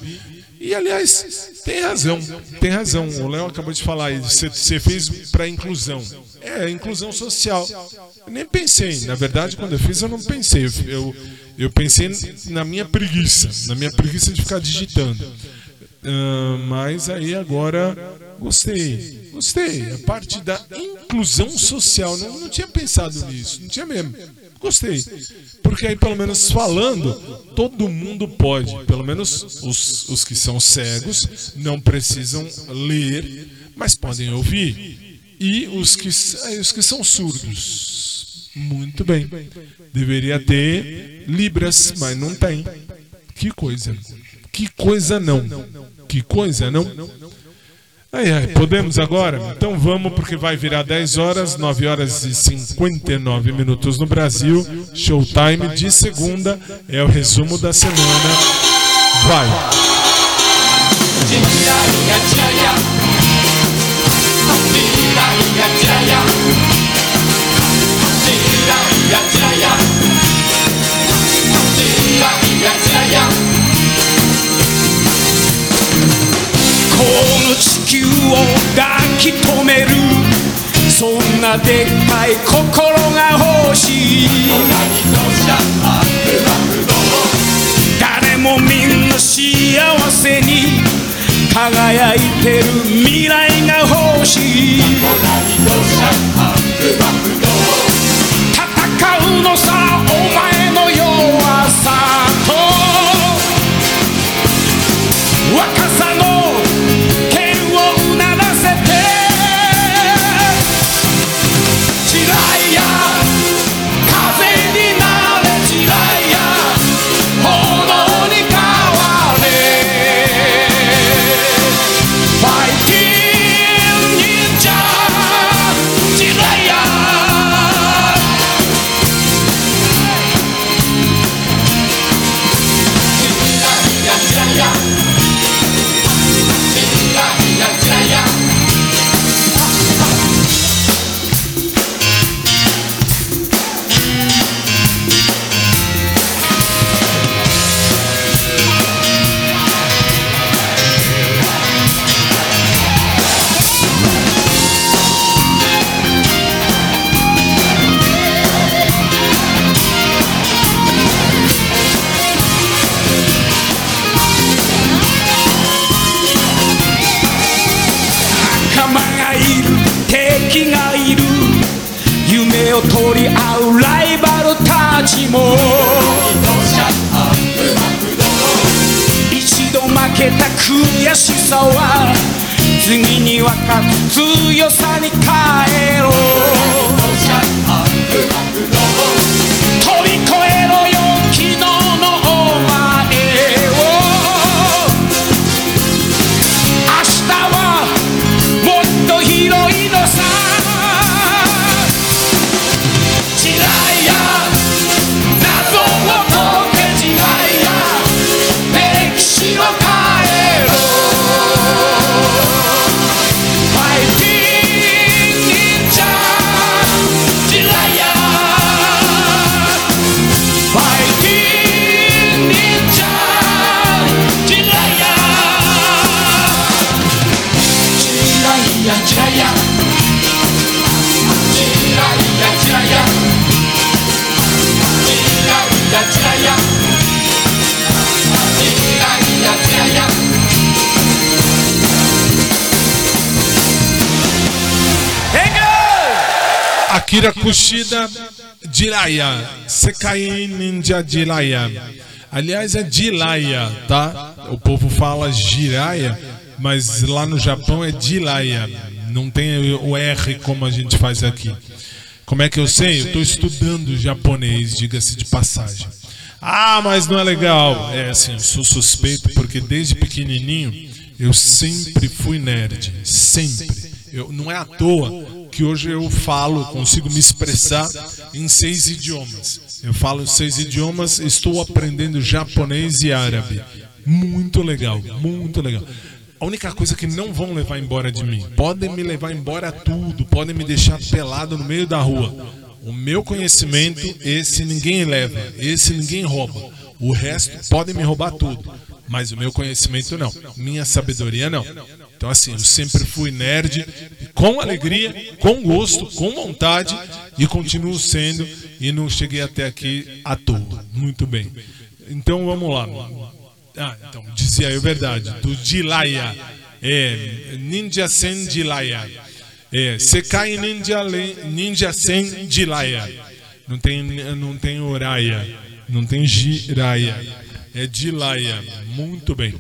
E aliás, tem razão, tem razão. O Léo acabou de falar isso. Você, você fez para inclusão. É É, inclusão social. Eu nem pensei, na verdade, quando eu fiz, eu não pensei. Eu, eu, pensei na minha preguiça, na minha preguiça de ficar digitando. Ah, mas aí agora gostei, gostei. A parte da inclusão social, não, não tinha pensado nisso, não tinha mesmo. Gostei. Porque aí, pelo menos falando, todo mundo pode. Pelo menos os, os que são cegos não precisam ler, mas podem ouvir. E os que, os que são surdos. Muito bem. Deveria ter Libras, mas não tem. Que coisa. Que coisa não. Que coisa não. Ai, ai, podemos agora? Então vamos, porque vai virar 10 horas, 9 horas e 59 minutos no Brasil. Showtime de segunda é o resumo da semana. Vai! この地球を抱き留めるそんなでっかい心が欲しい誰もみんな幸せに輝いてる未来欲しい戦うのさお前の弱さ。Akira Kushida Jiraya. Sekai Ninja Jiraya. Aliás, é Jiraya, tá? O povo fala Jiraya, mas lá no Japão é Jiraya. Não tem o R como a gente faz aqui. Como é que eu sei? Eu estou estudando japonês, diga-se de passagem. Ah, mas não é legal. É assim, eu sou suspeito porque desde pequenininho eu sempre fui nerd. Sempre. Eu, não é à toa que hoje eu falo, consigo me expressar em seis idiomas. Eu falo seis idiomas, estou aprendendo japonês e árabe. Muito legal, muito legal. A única coisa que não vão levar embora de mim, podem me levar embora tudo, podem me deixar pelado no meio da rua. O meu conhecimento, esse ninguém leva, esse ninguém rouba. O resto podem me roubar tudo, mas o meu conhecimento não, minha sabedoria não. Então, assim, eu sempre fui nerd, com alegria, com gosto, com vontade, e continuo sendo, e não cheguei até aqui à toa. Muito bem. Então, vamos lá. Ah, então, dizia eu verdade, do Dilaya. É, Ninja Sen Dilaya. É, Sekai Ninja, Ninja Sen Dilaya. Não tem, não tem Uraya, não tem Jiraya. É Dilaya. Muito bem.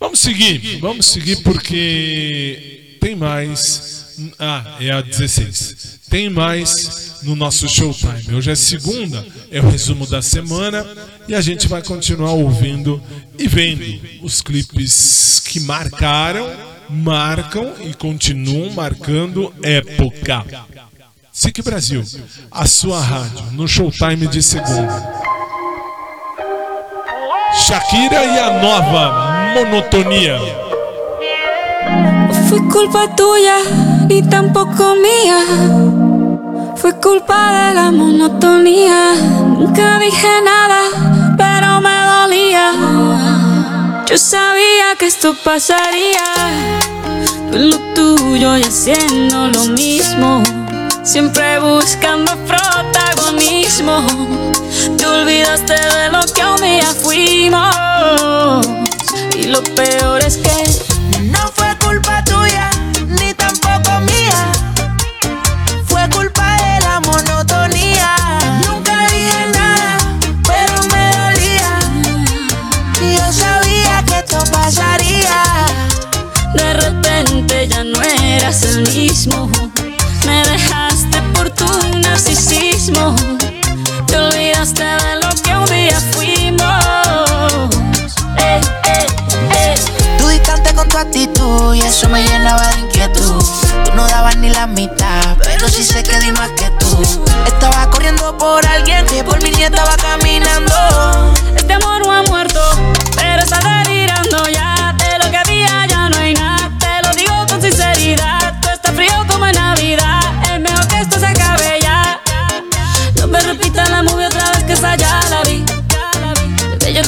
Vamos seguir, vamos seguir porque tem mais. Ah, é a 16. Tem mais no nosso Showtime. Hoje é segunda, é o resumo da semana e a gente vai continuar ouvindo e vendo os clipes que marcaram, marcam e continuam marcando época. SIC Brasil, a sua rádio, no Showtime de segunda. Shakira e a nova monotonia. No fue culpa tuya ni tampoco mía. Fue culpa de la monotonía. Nunca dije nada, pero me dolía. Yo sabía que esto pasaría. Lo tuyo y haciendo lo mismo. Siempre buscando protagonismo. Te olvidaste de lo que un día fuimos. Y lo peor es que No fue culpa tuya, ni tampoco mía. Fue culpa de la monotonía. Nunca dije nada, pero me dolía. Y yo sabía que esto pasaría. De repente ya no eras el mismo. Me dejaste narcisismo. Te olvidaste de lo que un día fuimos. Eh, eh, eh. Tú distante con tu actitud y eso me llenaba de inquietud. Tú no dabas ni la mitad, pero sí sé que di más que tú. Estaba corriendo por alguien que por mí ni estaba caminando. Este amor no ha muerto, pero está delirando ya.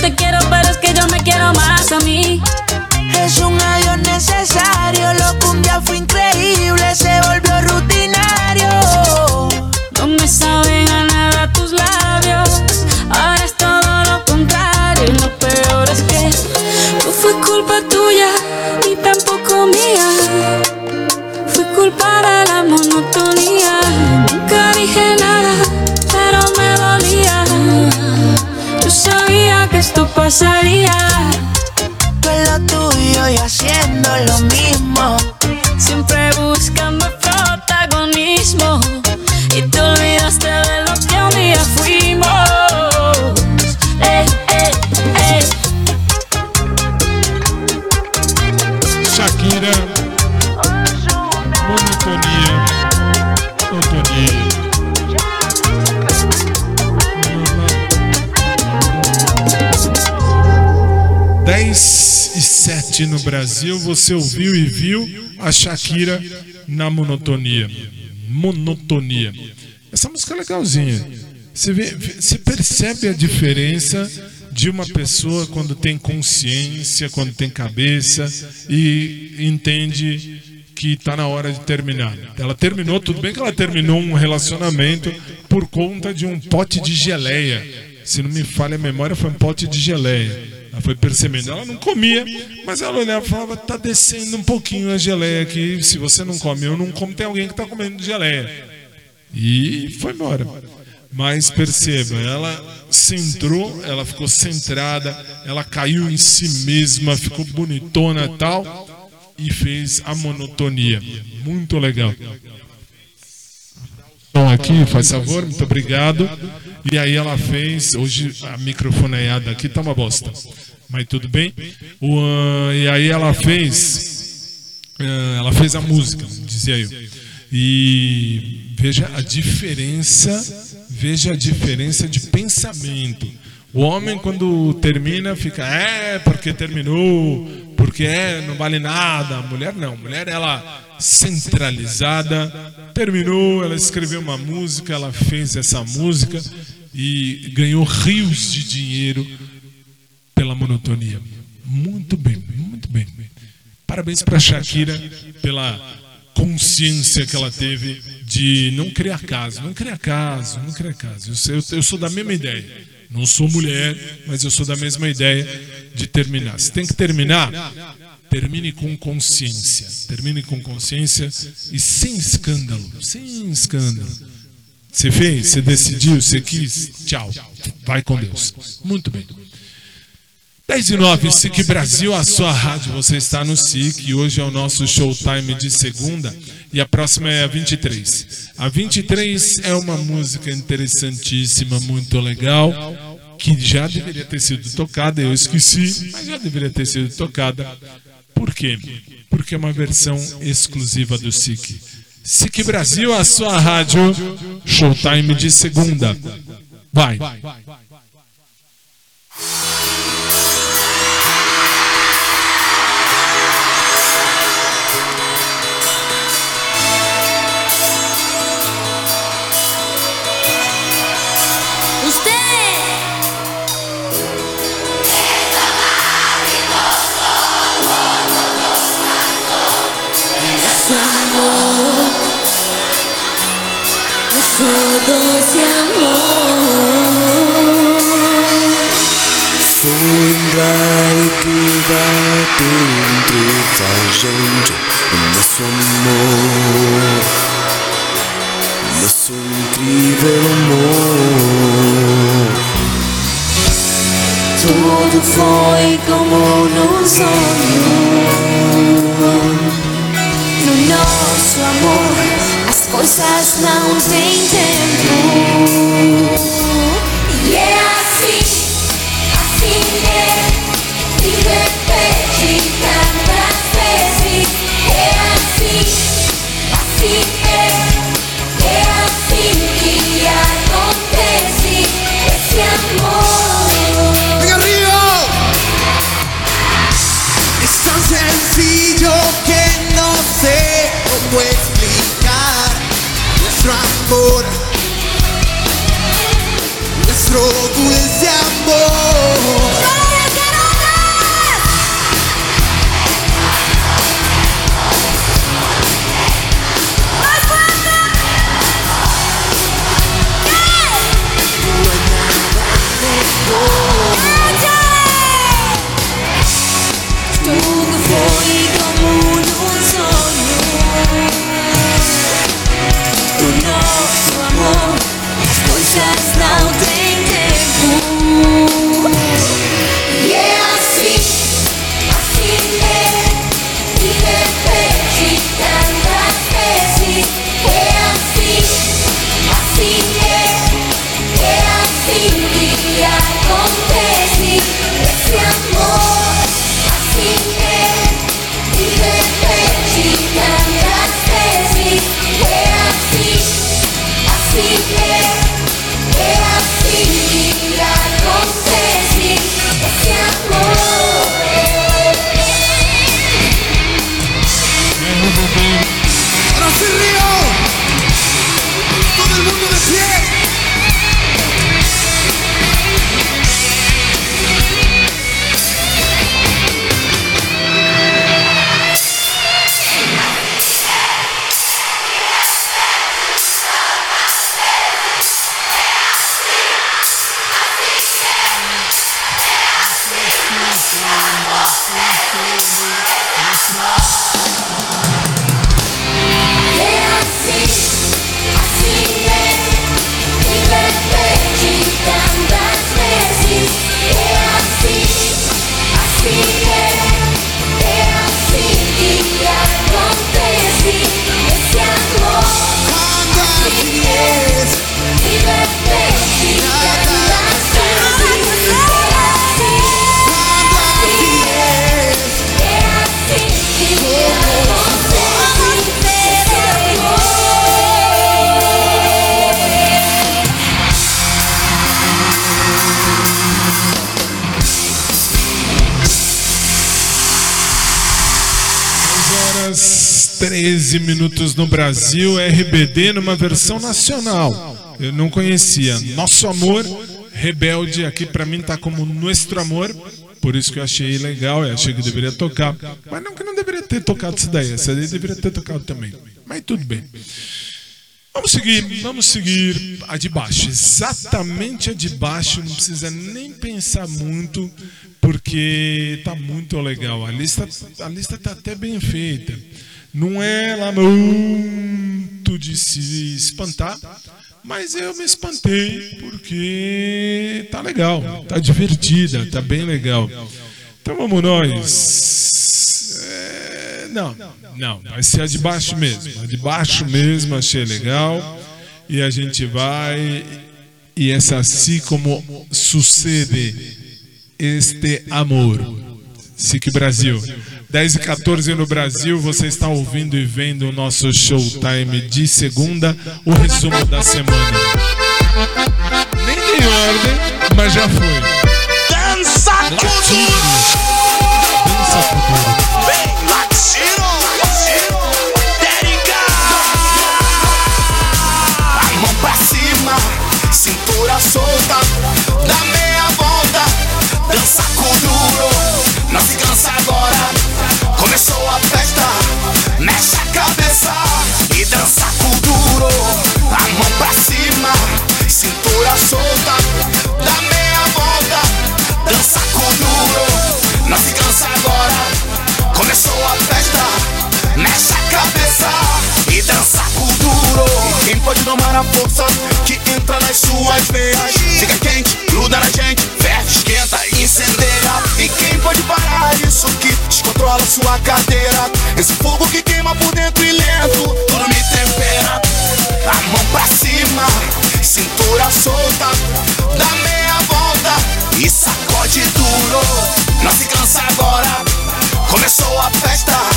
Te quiero, pero es que yo me quiero más a mí. Es un adiós necesario, lo día fue pasaría. Tú en lo tuyo y haciendo lo mismo. Siempre buscando protagonismo. 7 no Brasil, você ouviu e viu a Shakira na monotonia. Monotonia. Essa música é legalzinha. Você, vê- você percebe a diferença de uma pessoa quando tem consciência, quando tem cabeça e entende que está na hora de terminar. Ela terminou, tudo bem que ela terminou um relacionamento por conta de um pote de geleia. Se não me falha a memória, foi um pote de geleia. Ela foi percebendo. Ela não comia, mas ela olhava e falava: tá descendo um pouquinho a geleia aqui. Se você não come, eu não como, tem alguém que está comendo geleia. E foi embora. Mas perceba, ela centrou, ela ficou centrada, ela caiu em si mesma, ficou bonitona e tal, e fez a monotonia. Muito legal. Então aqui, faz favor, muito obrigado. E aí ela fez, hoje a microfoneada aqui tá uma bosta, mas tudo bem. O, ah, e aí ela fez, ah, ela fez a música, dizia eu. E veja a diferença, veja a diferença de pensamento. O homem quando termina fica, é, porque terminou, porque é, não vale nada. A mulher não, a mulher ela centralizada, terminou, ela escreveu uma música, ela fez essa música e ganhou rios de dinheiro pela monotonia. Muito bem, muito bem. Parabéns para Shakira pela consciência que ela teve de não criar caso, não criar caso, não criar caso. Eu, eu sou da mesma ideia. Não sou mulher, mas eu sou da mesma ideia de terminar. Se tem que terminar, termine com consciência. Termine com consciência e sem escândalo. Sem escândalo. Você fez, você decidiu, você quis, tchau. Vai com Deus. Muito bem. 10 e 9, SIC Brasil, a sua rádio. Você está no SIC hoje é o nosso showtime de segunda e a próxima é a 23. A 23 é uma música interessantíssima, muito legal, que já deveria ter sido tocada, eu esqueci, mas já deveria ter sido tocada. Por quê? Porque é uma versão exclusiva do SIC. SIC Brasil, a sua rádio, showtime de segunda. Vai. Nosso doce amor. Sombra e viva dentro da gente o nosso amor, nosso incrível amor. Tudo foi como no sonho. No nosso amor, as coisas não têm tempo. E é assim, assim é. E repete tantas vezes. É assim, assim. É 13 minutos no Brasil, RBD numa versão nacional. Eu não conhecia. Nosso Amor Rebelde, aqui pra mim tá como Nuestro Amor. Por isso que eu achei legal, eu achei que deveria tocar. Mas não que não deveria ter tocado isso daí, essa daí deveria ter tocado também. Mas tudo bem. Vamos seguir, vamos seguir a de baixo. Exatamente a de baixo, não precisa nem pensar muito, porque tá muito legal. A lista, a lista tá até bem feita. Não é lá muito de se espantar, mas eu me espantei porque tá legal, tá divertida, tá bem legal. Então vamos nós. É, não, não, vai ser a de baixo mesmo. A de baixo mesmo achei legal. E a gente vai. E essa assim como sucede este amor. SIC Brasil. 10 e 14 no Brasil, você está ouvindo e vendo o nosso showtime de segunda, o resumo da semana. Nem tem ordem, mas já foi. Dança Latino. Dança Kuduro. Pode domar a força que entra nas suas veias? Fica quente, gruda na gente, ferve, esquenta, incendeia. E quem pode parar isso que descontrola sua cadeira? Esse fogo que queima por dentro e lento, tudo me tempera. A mão pra cima, cintura solta, dá meia volta e sacode duro. Não se cansa agora, começou a festa.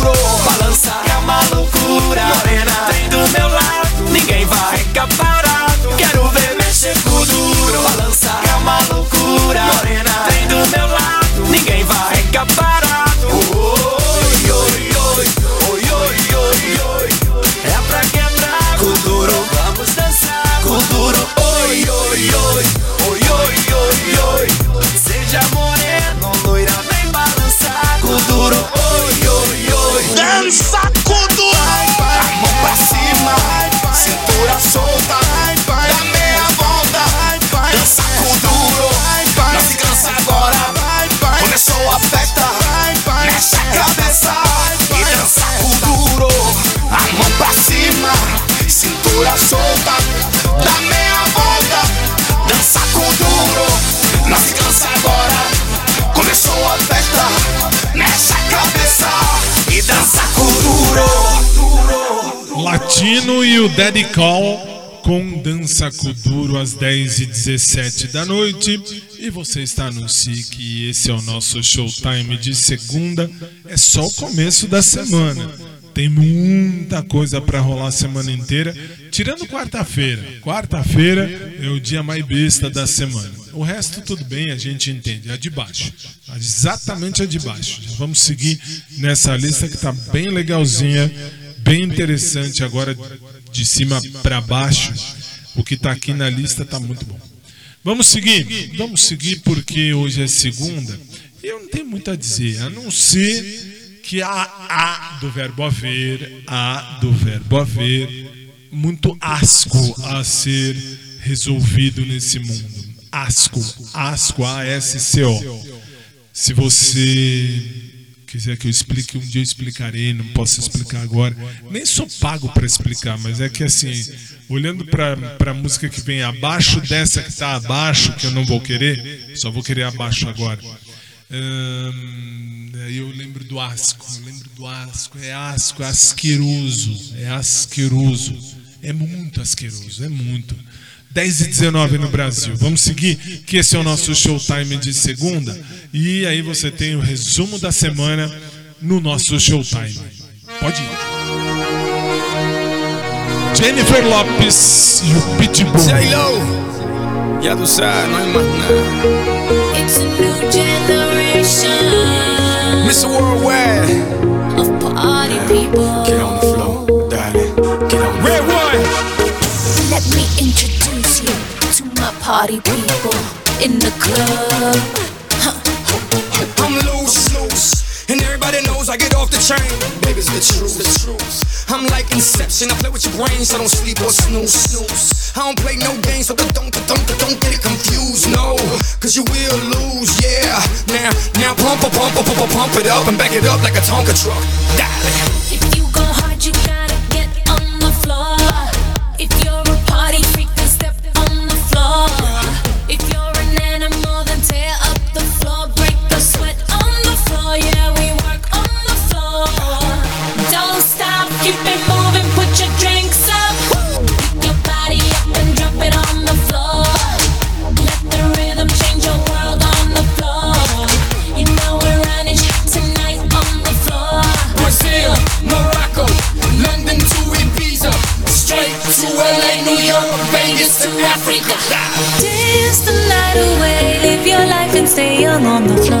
Com Latino e o Daddy Call com Dança Kuduro às 10 e 17 da noite. E você está no SIC e esse é o nosso showtime de segunda. É só o começo da semana. Tem muita coisa para rolar a semana inteira, tirando quarta-feira. Quarta-feira é o dia mais besta da semana. O resto tudo bem, a gente entende. É de baixo. Exatamente a de baixo. Vamos seguir nessa lista que tá bem legalzinha, bem interessante agora de cima para baixo. O que tá aqui na lista tá muito bom. Vamos seguir? Vamos seguir porque hoje é segunda. Eu não tenho muito a dizer, a não ser que há a do verbo haver, a do verbo haver, muito asco a ser resolvido nesse mundo. ASCO, ASCO, A-S-C-O. Se você quiser que eu explique, um dia eu explicarei, não posso explicar agora. Nem sou pago para explicar, mas é que assim, olhando para a música que vem abaixo dessa que está abaixo, que eu não vou querer, só vou querer abaixo agora. Hum, eu lembro do asco, eu lembro do asco, é asco, é asqueroso, é asqueroso, é muito asqueroso, é muito. 10 e 19 no Brasil. Vamos seguir, que esse é o nosso showtime de segunda. E aí você tem o resumo da semana no nosso showtime. Pode ir. Jennifer Lopes e o Pitbull. J-Lo, já tu sabe, não é mais nada. It's a new generation Mr. Worldwide, of party people. get on the floor, darling. Get on the Red one. Let me introduce party people in the club. I'm loose, loose, and everybody knows I get off the train. Baby, it's the truth, the truth. I'm like Inception, I play with your brains, I don't sleep or snooze, snooze. I don't play no games, so don't, don't, don't, don't get it confused, no, cause you will lose, yeah. Now, now pump, pump, pump, pump, pump, pump it up and back it up like a Tonka truck. Darling. If you go hard, you gotta stay young on the floor.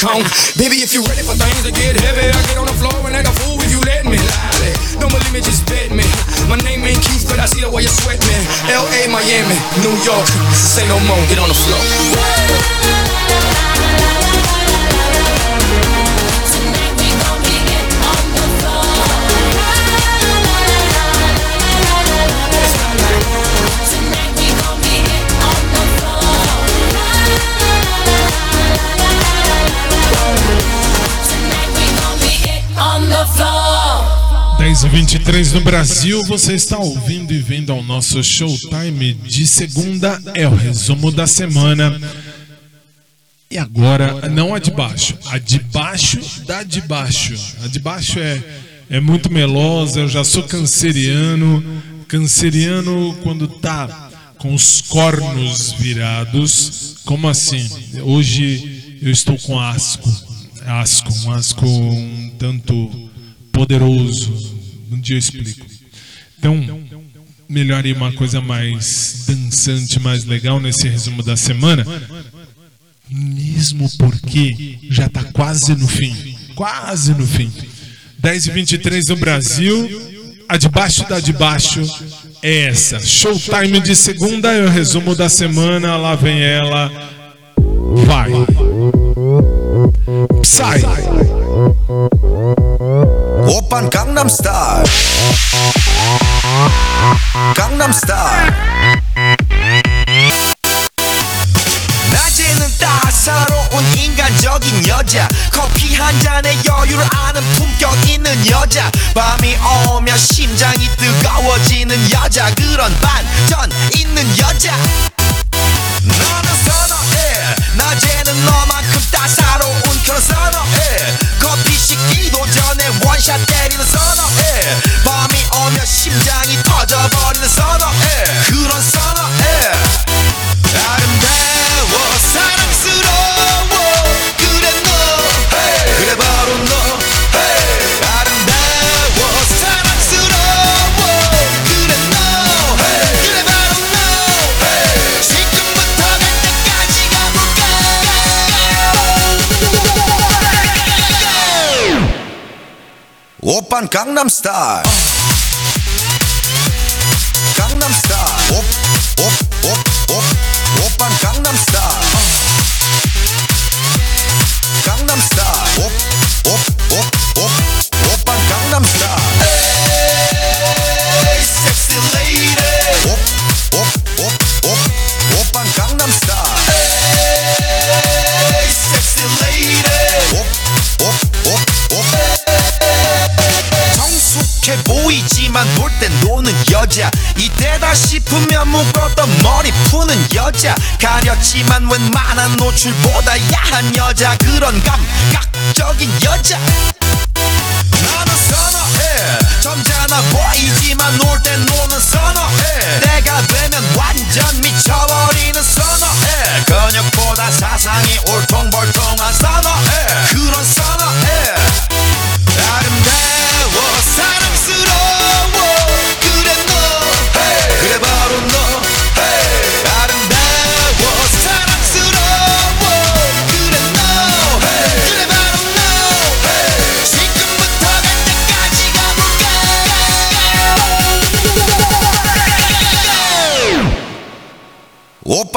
Get Donkey 10 23 no Brasil, você está ouvindo e vendo ao nosso showtime de segunda. É o resumo da semana. E agora, não a de baixo, a de baixo da de baixo. A de baixo é, é muito melosa, eu já sou canceriano. Canceriano, quando tá com os cornos virados. Como assim? Hoje eu estou com asco. Asco, um asco um tanto poderoso. Um dia eu explico. Então, melhor ir uma coisa mais dançante, mais legal nesse resumo da semana. Mesmo porque já tá quase no fim. Quase no fim. 10 e 23 no Brasil. A de baixo da de baixo é essa. Showtime de segunda é o resumo da semana. Lá vem ela. Vai. Sai. 오빤 강남스타일. 강남스타일. 낮에는 따사로운 인간적인 여자. 커피 한 잔에 여유를 아는 품격 있는 여자. 밤이 오면 심장이 뜨거워지는 여자. 그런 반전 있는 여자. 너는 선어해. 낮에는 너만큼 따사로운 그런 선어해. 커피 식기도 전에 원샷 때리는 선어해 밤이 오면 심장이 터져버리는 선어해 그런 선어해 오빤 강남스타일 강남스타일 옵옵옵옵 오빤 가렸지만 웬만한 노출보다 야한 여자 그런 감각적인 여자. 나는 선어해. 점잖아 보이지만 놀 땐 노는 선어해. 내가 되면 완전 미쳐버리는 선어해. 근육보다 사상이 올통벌통한 선어해. 그런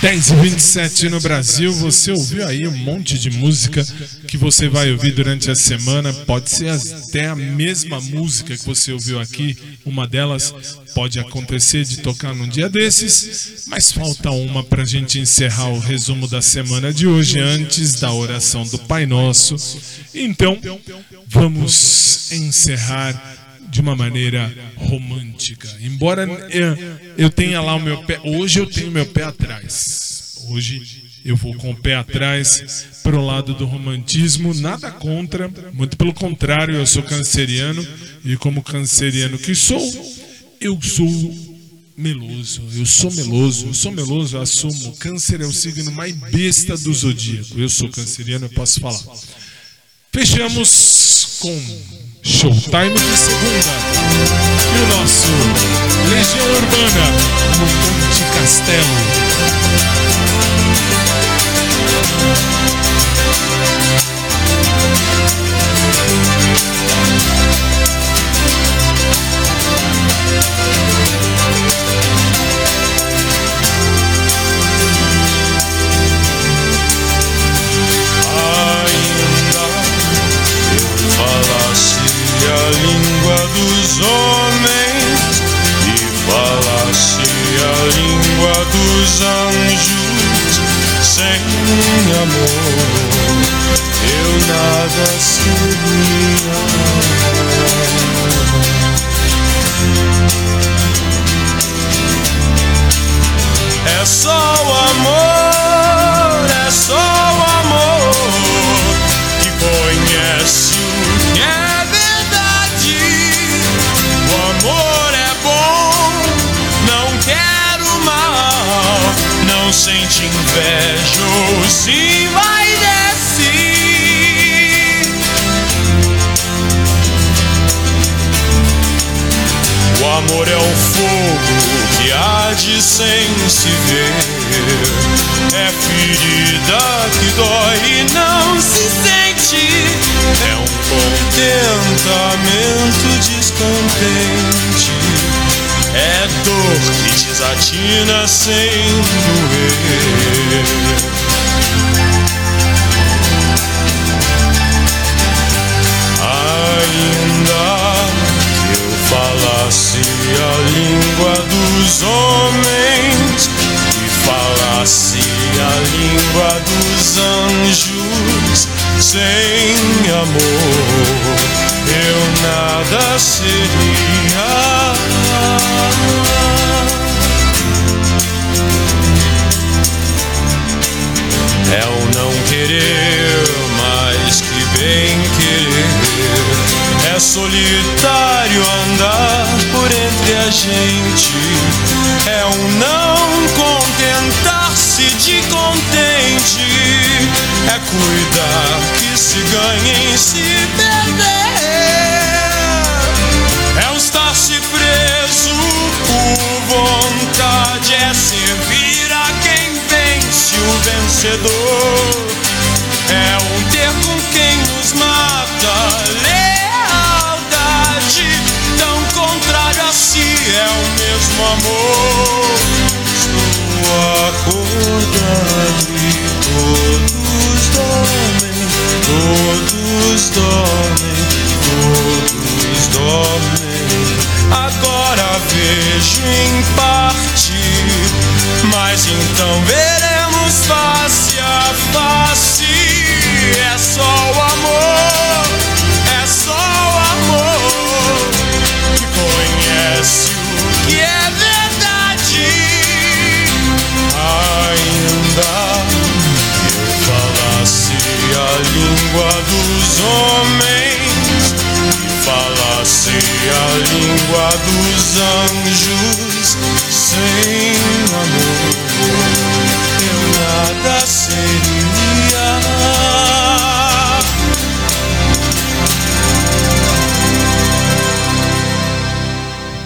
10 e 27 no Brasil, você ouviu aí um monte de música que você vai ouvir durante a semana. Pode ser até a mesma música que você ouviu aqui. Uma delas pode acontecer de tocar num dia desses, mas falta uma para a gente encerrar o resumo da semana de hoje antes da oração do Pai Nosso. Então, vamos encerrar de uma maneira romântica. Embora eu, tenha lá o meu pé, hoje eu tenho meu pé atrás. Hoje eu vou com o pé atrás para o lado do romantismo, nada contra, muito pelo contrário, eu sou canceriano e como canceriano que sou, eu sou meloso, eu sou meloso, eu sou meloso, eu assumo. Câncer é o signo mais besta do zodíaco. Eu sou canceriano, eu posso falar. Fechamos com Showtime de segunda. E o nosso Legião Urbana Monte Castelo. dos homens e falasse a língua dos anjos, sem amor eu nada seria. É só o amor. Sente inveja se vai descer. O amor é um fogo que arde sem se ver. É ferida que dói e não se sente. É um contentamento descontente. É dor que desatina sem doer. Ainda que eu falasse a língua dos homens e falasse a língua dos anjos, sem amor eu nada seria. Cuidar que se ganha em se perder. É um estar-se preso por vontade. É servir a quem vence o vencedor. Vejo em parte, mas então veremos a língua dos anjos, sem amor eu nada seria.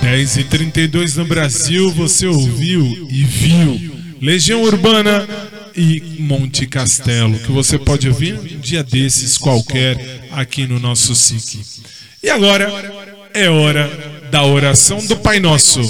Dez e 32 no Brasil, você ouviu e viu Legião Urbana e Monte Castelo, que você pode ouvir um dia desses qualquer aqui no nosso SIC. E agora é hora da oração do Pai Nosso.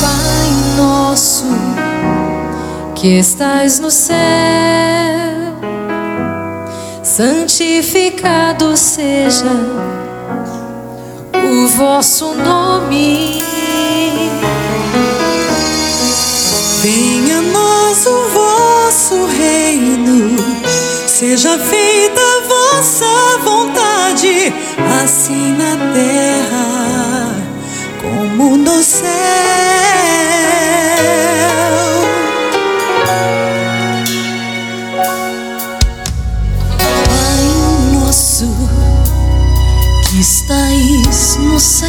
Pai nosso que estás no céu, santificado seja vosso nome. Venha a nós o vosso reino, seja feita a vossa vontade, assim na terra como no céu. No céu,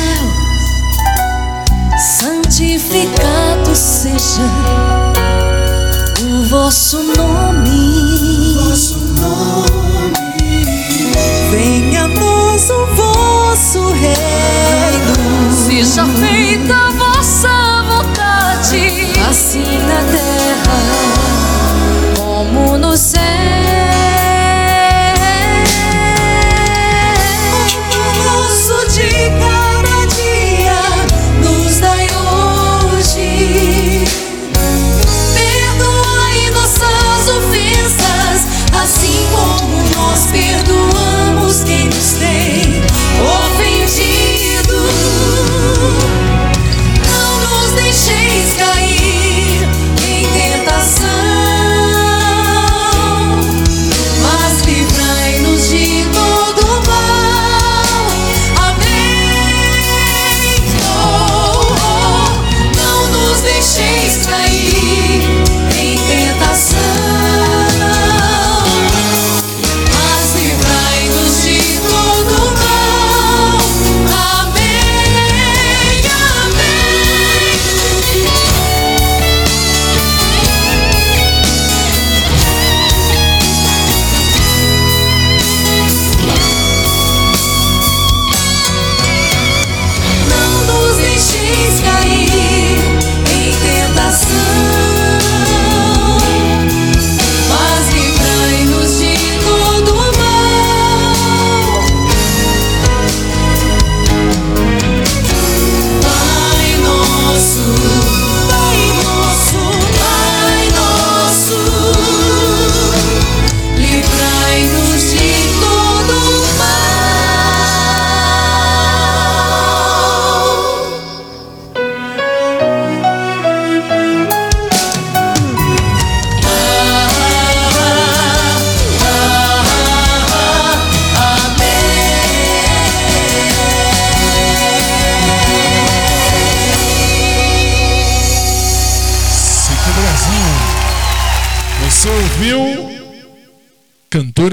santificado seja o vosso nome. Venha a nós o vosso reino, Seja feita a vossa vontade, assim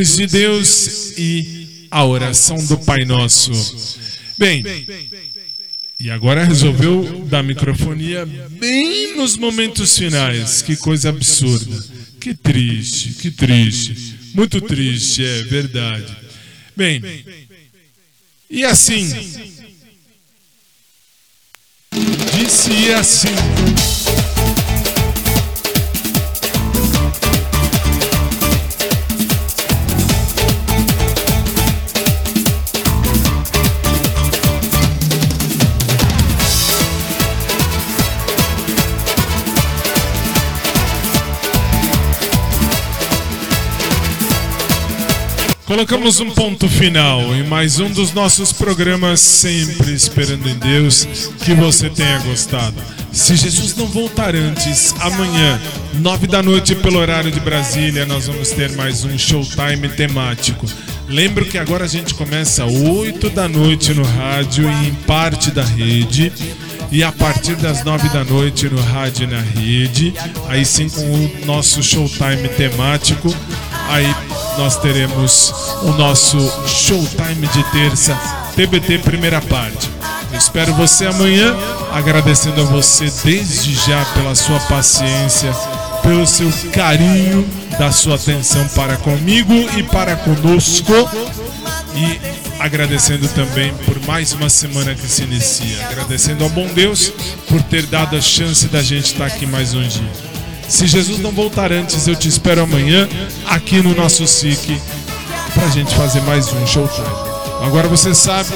de Deus e a oração do Pai Nosso. Bem, e agora resolveu dar microfonia bem nos momentos finais. Que coisa absurda. Que triste, que triste. Muito triste, é verdade. Bem, e assim. Disse assim. Colocamos um ponto final em mais um dos nossos programas, sempre esperando em Deus que você tenha gostado. Se Jesus não voltar antes, amanhã, nove da noite, pelo horário de Brasília, nós vamos ter mais um showtime temático. Lembro que agora a gente começa oito da noite no rádio e em parte da rede. E a partir das nove da noite no rádio e na rede, aí sim com o nosso showtime temático, aí nós teremos o nosso showtime de terça, TBT primeira parte. Eu espero você amanhã, agradecendo a você desde já pela sua paciência, pelo seu carinho, da sua atenção para comigo e para conosco. E agradecendo também por mais uma semana que se inicia. Agradecendo ao bom Deus por ter dado a chance da gente estar aqui mais um dia. Se Jesus não voltar antes, eu te espero amanhã aqui no nosso SIC pra gente fazer mais um showtime. Agora você sabe,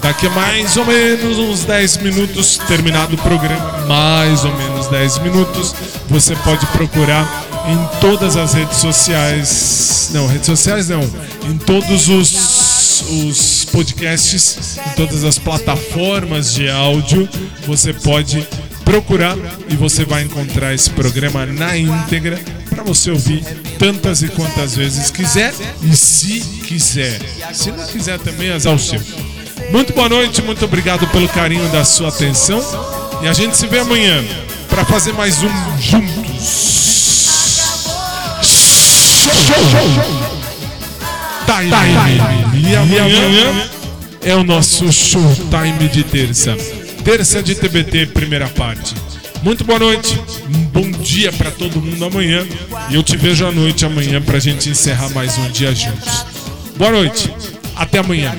daqui a mais ou menos uns 10 minutos, terminado o programa, mais ou menos 10 minutos, você pode procurar em todas as redes sociais, não, redes sociais não, em todos os, os podcasts, em todas as plataformas de áudio, você pode procurar e você vai encontrar esse programa na íntegra para você ouvir tantas e quantas vezes quiser e se quiser. Se não quiser também, o seu. Muito boa noite, muito obrigado pelo carinho da sua atenção e a gente se vê amanhã para fazer mais um juntos. Time. Time. E amanhã é o nosso showtime de terça. Terça de TBT, primeira parte. Muito boa noite, um bom dia para todo mundo amanhã. E eu te vejo à noite amanhã pra gente encerrar mais um dia juntos. Boa noite, até amanhã.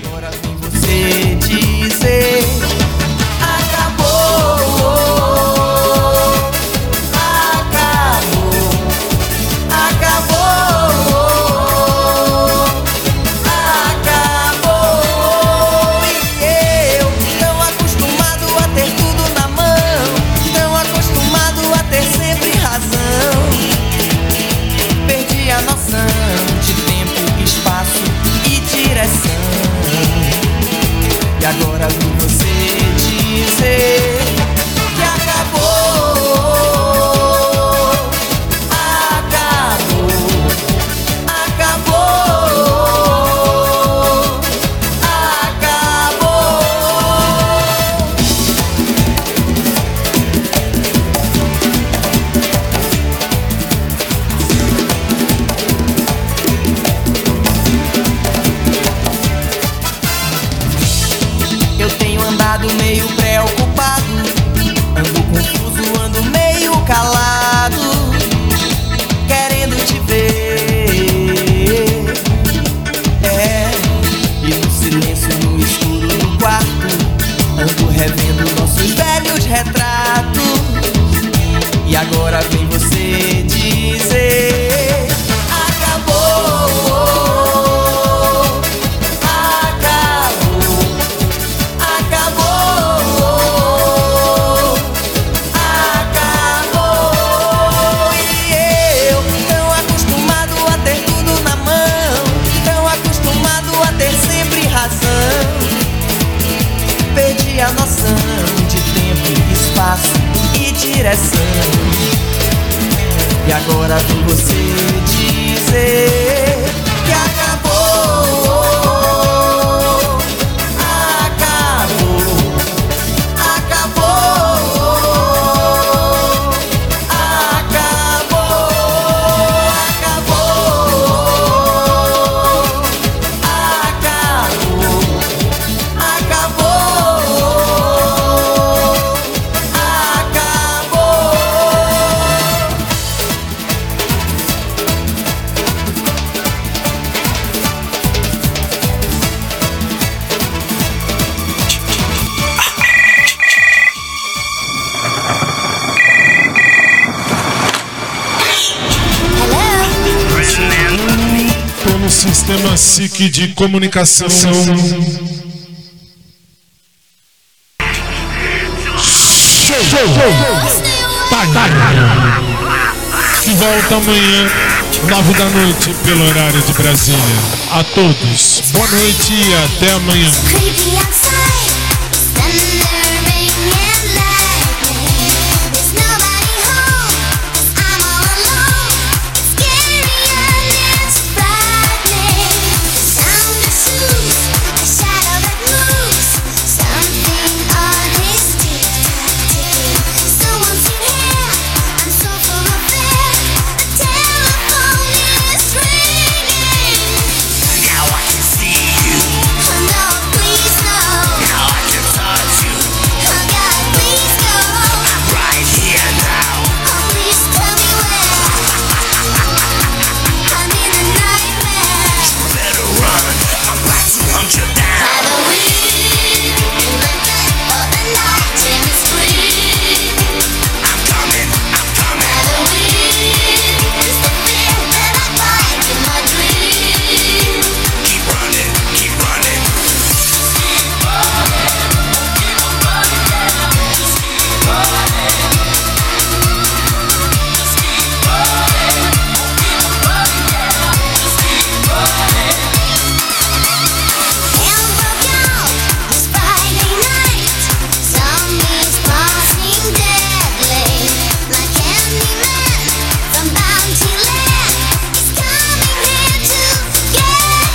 De comunicação. Show! Pai. Que volta amanhã, nove da noite, pelo horário de Brasília. A todos, boa noite e até amanhã.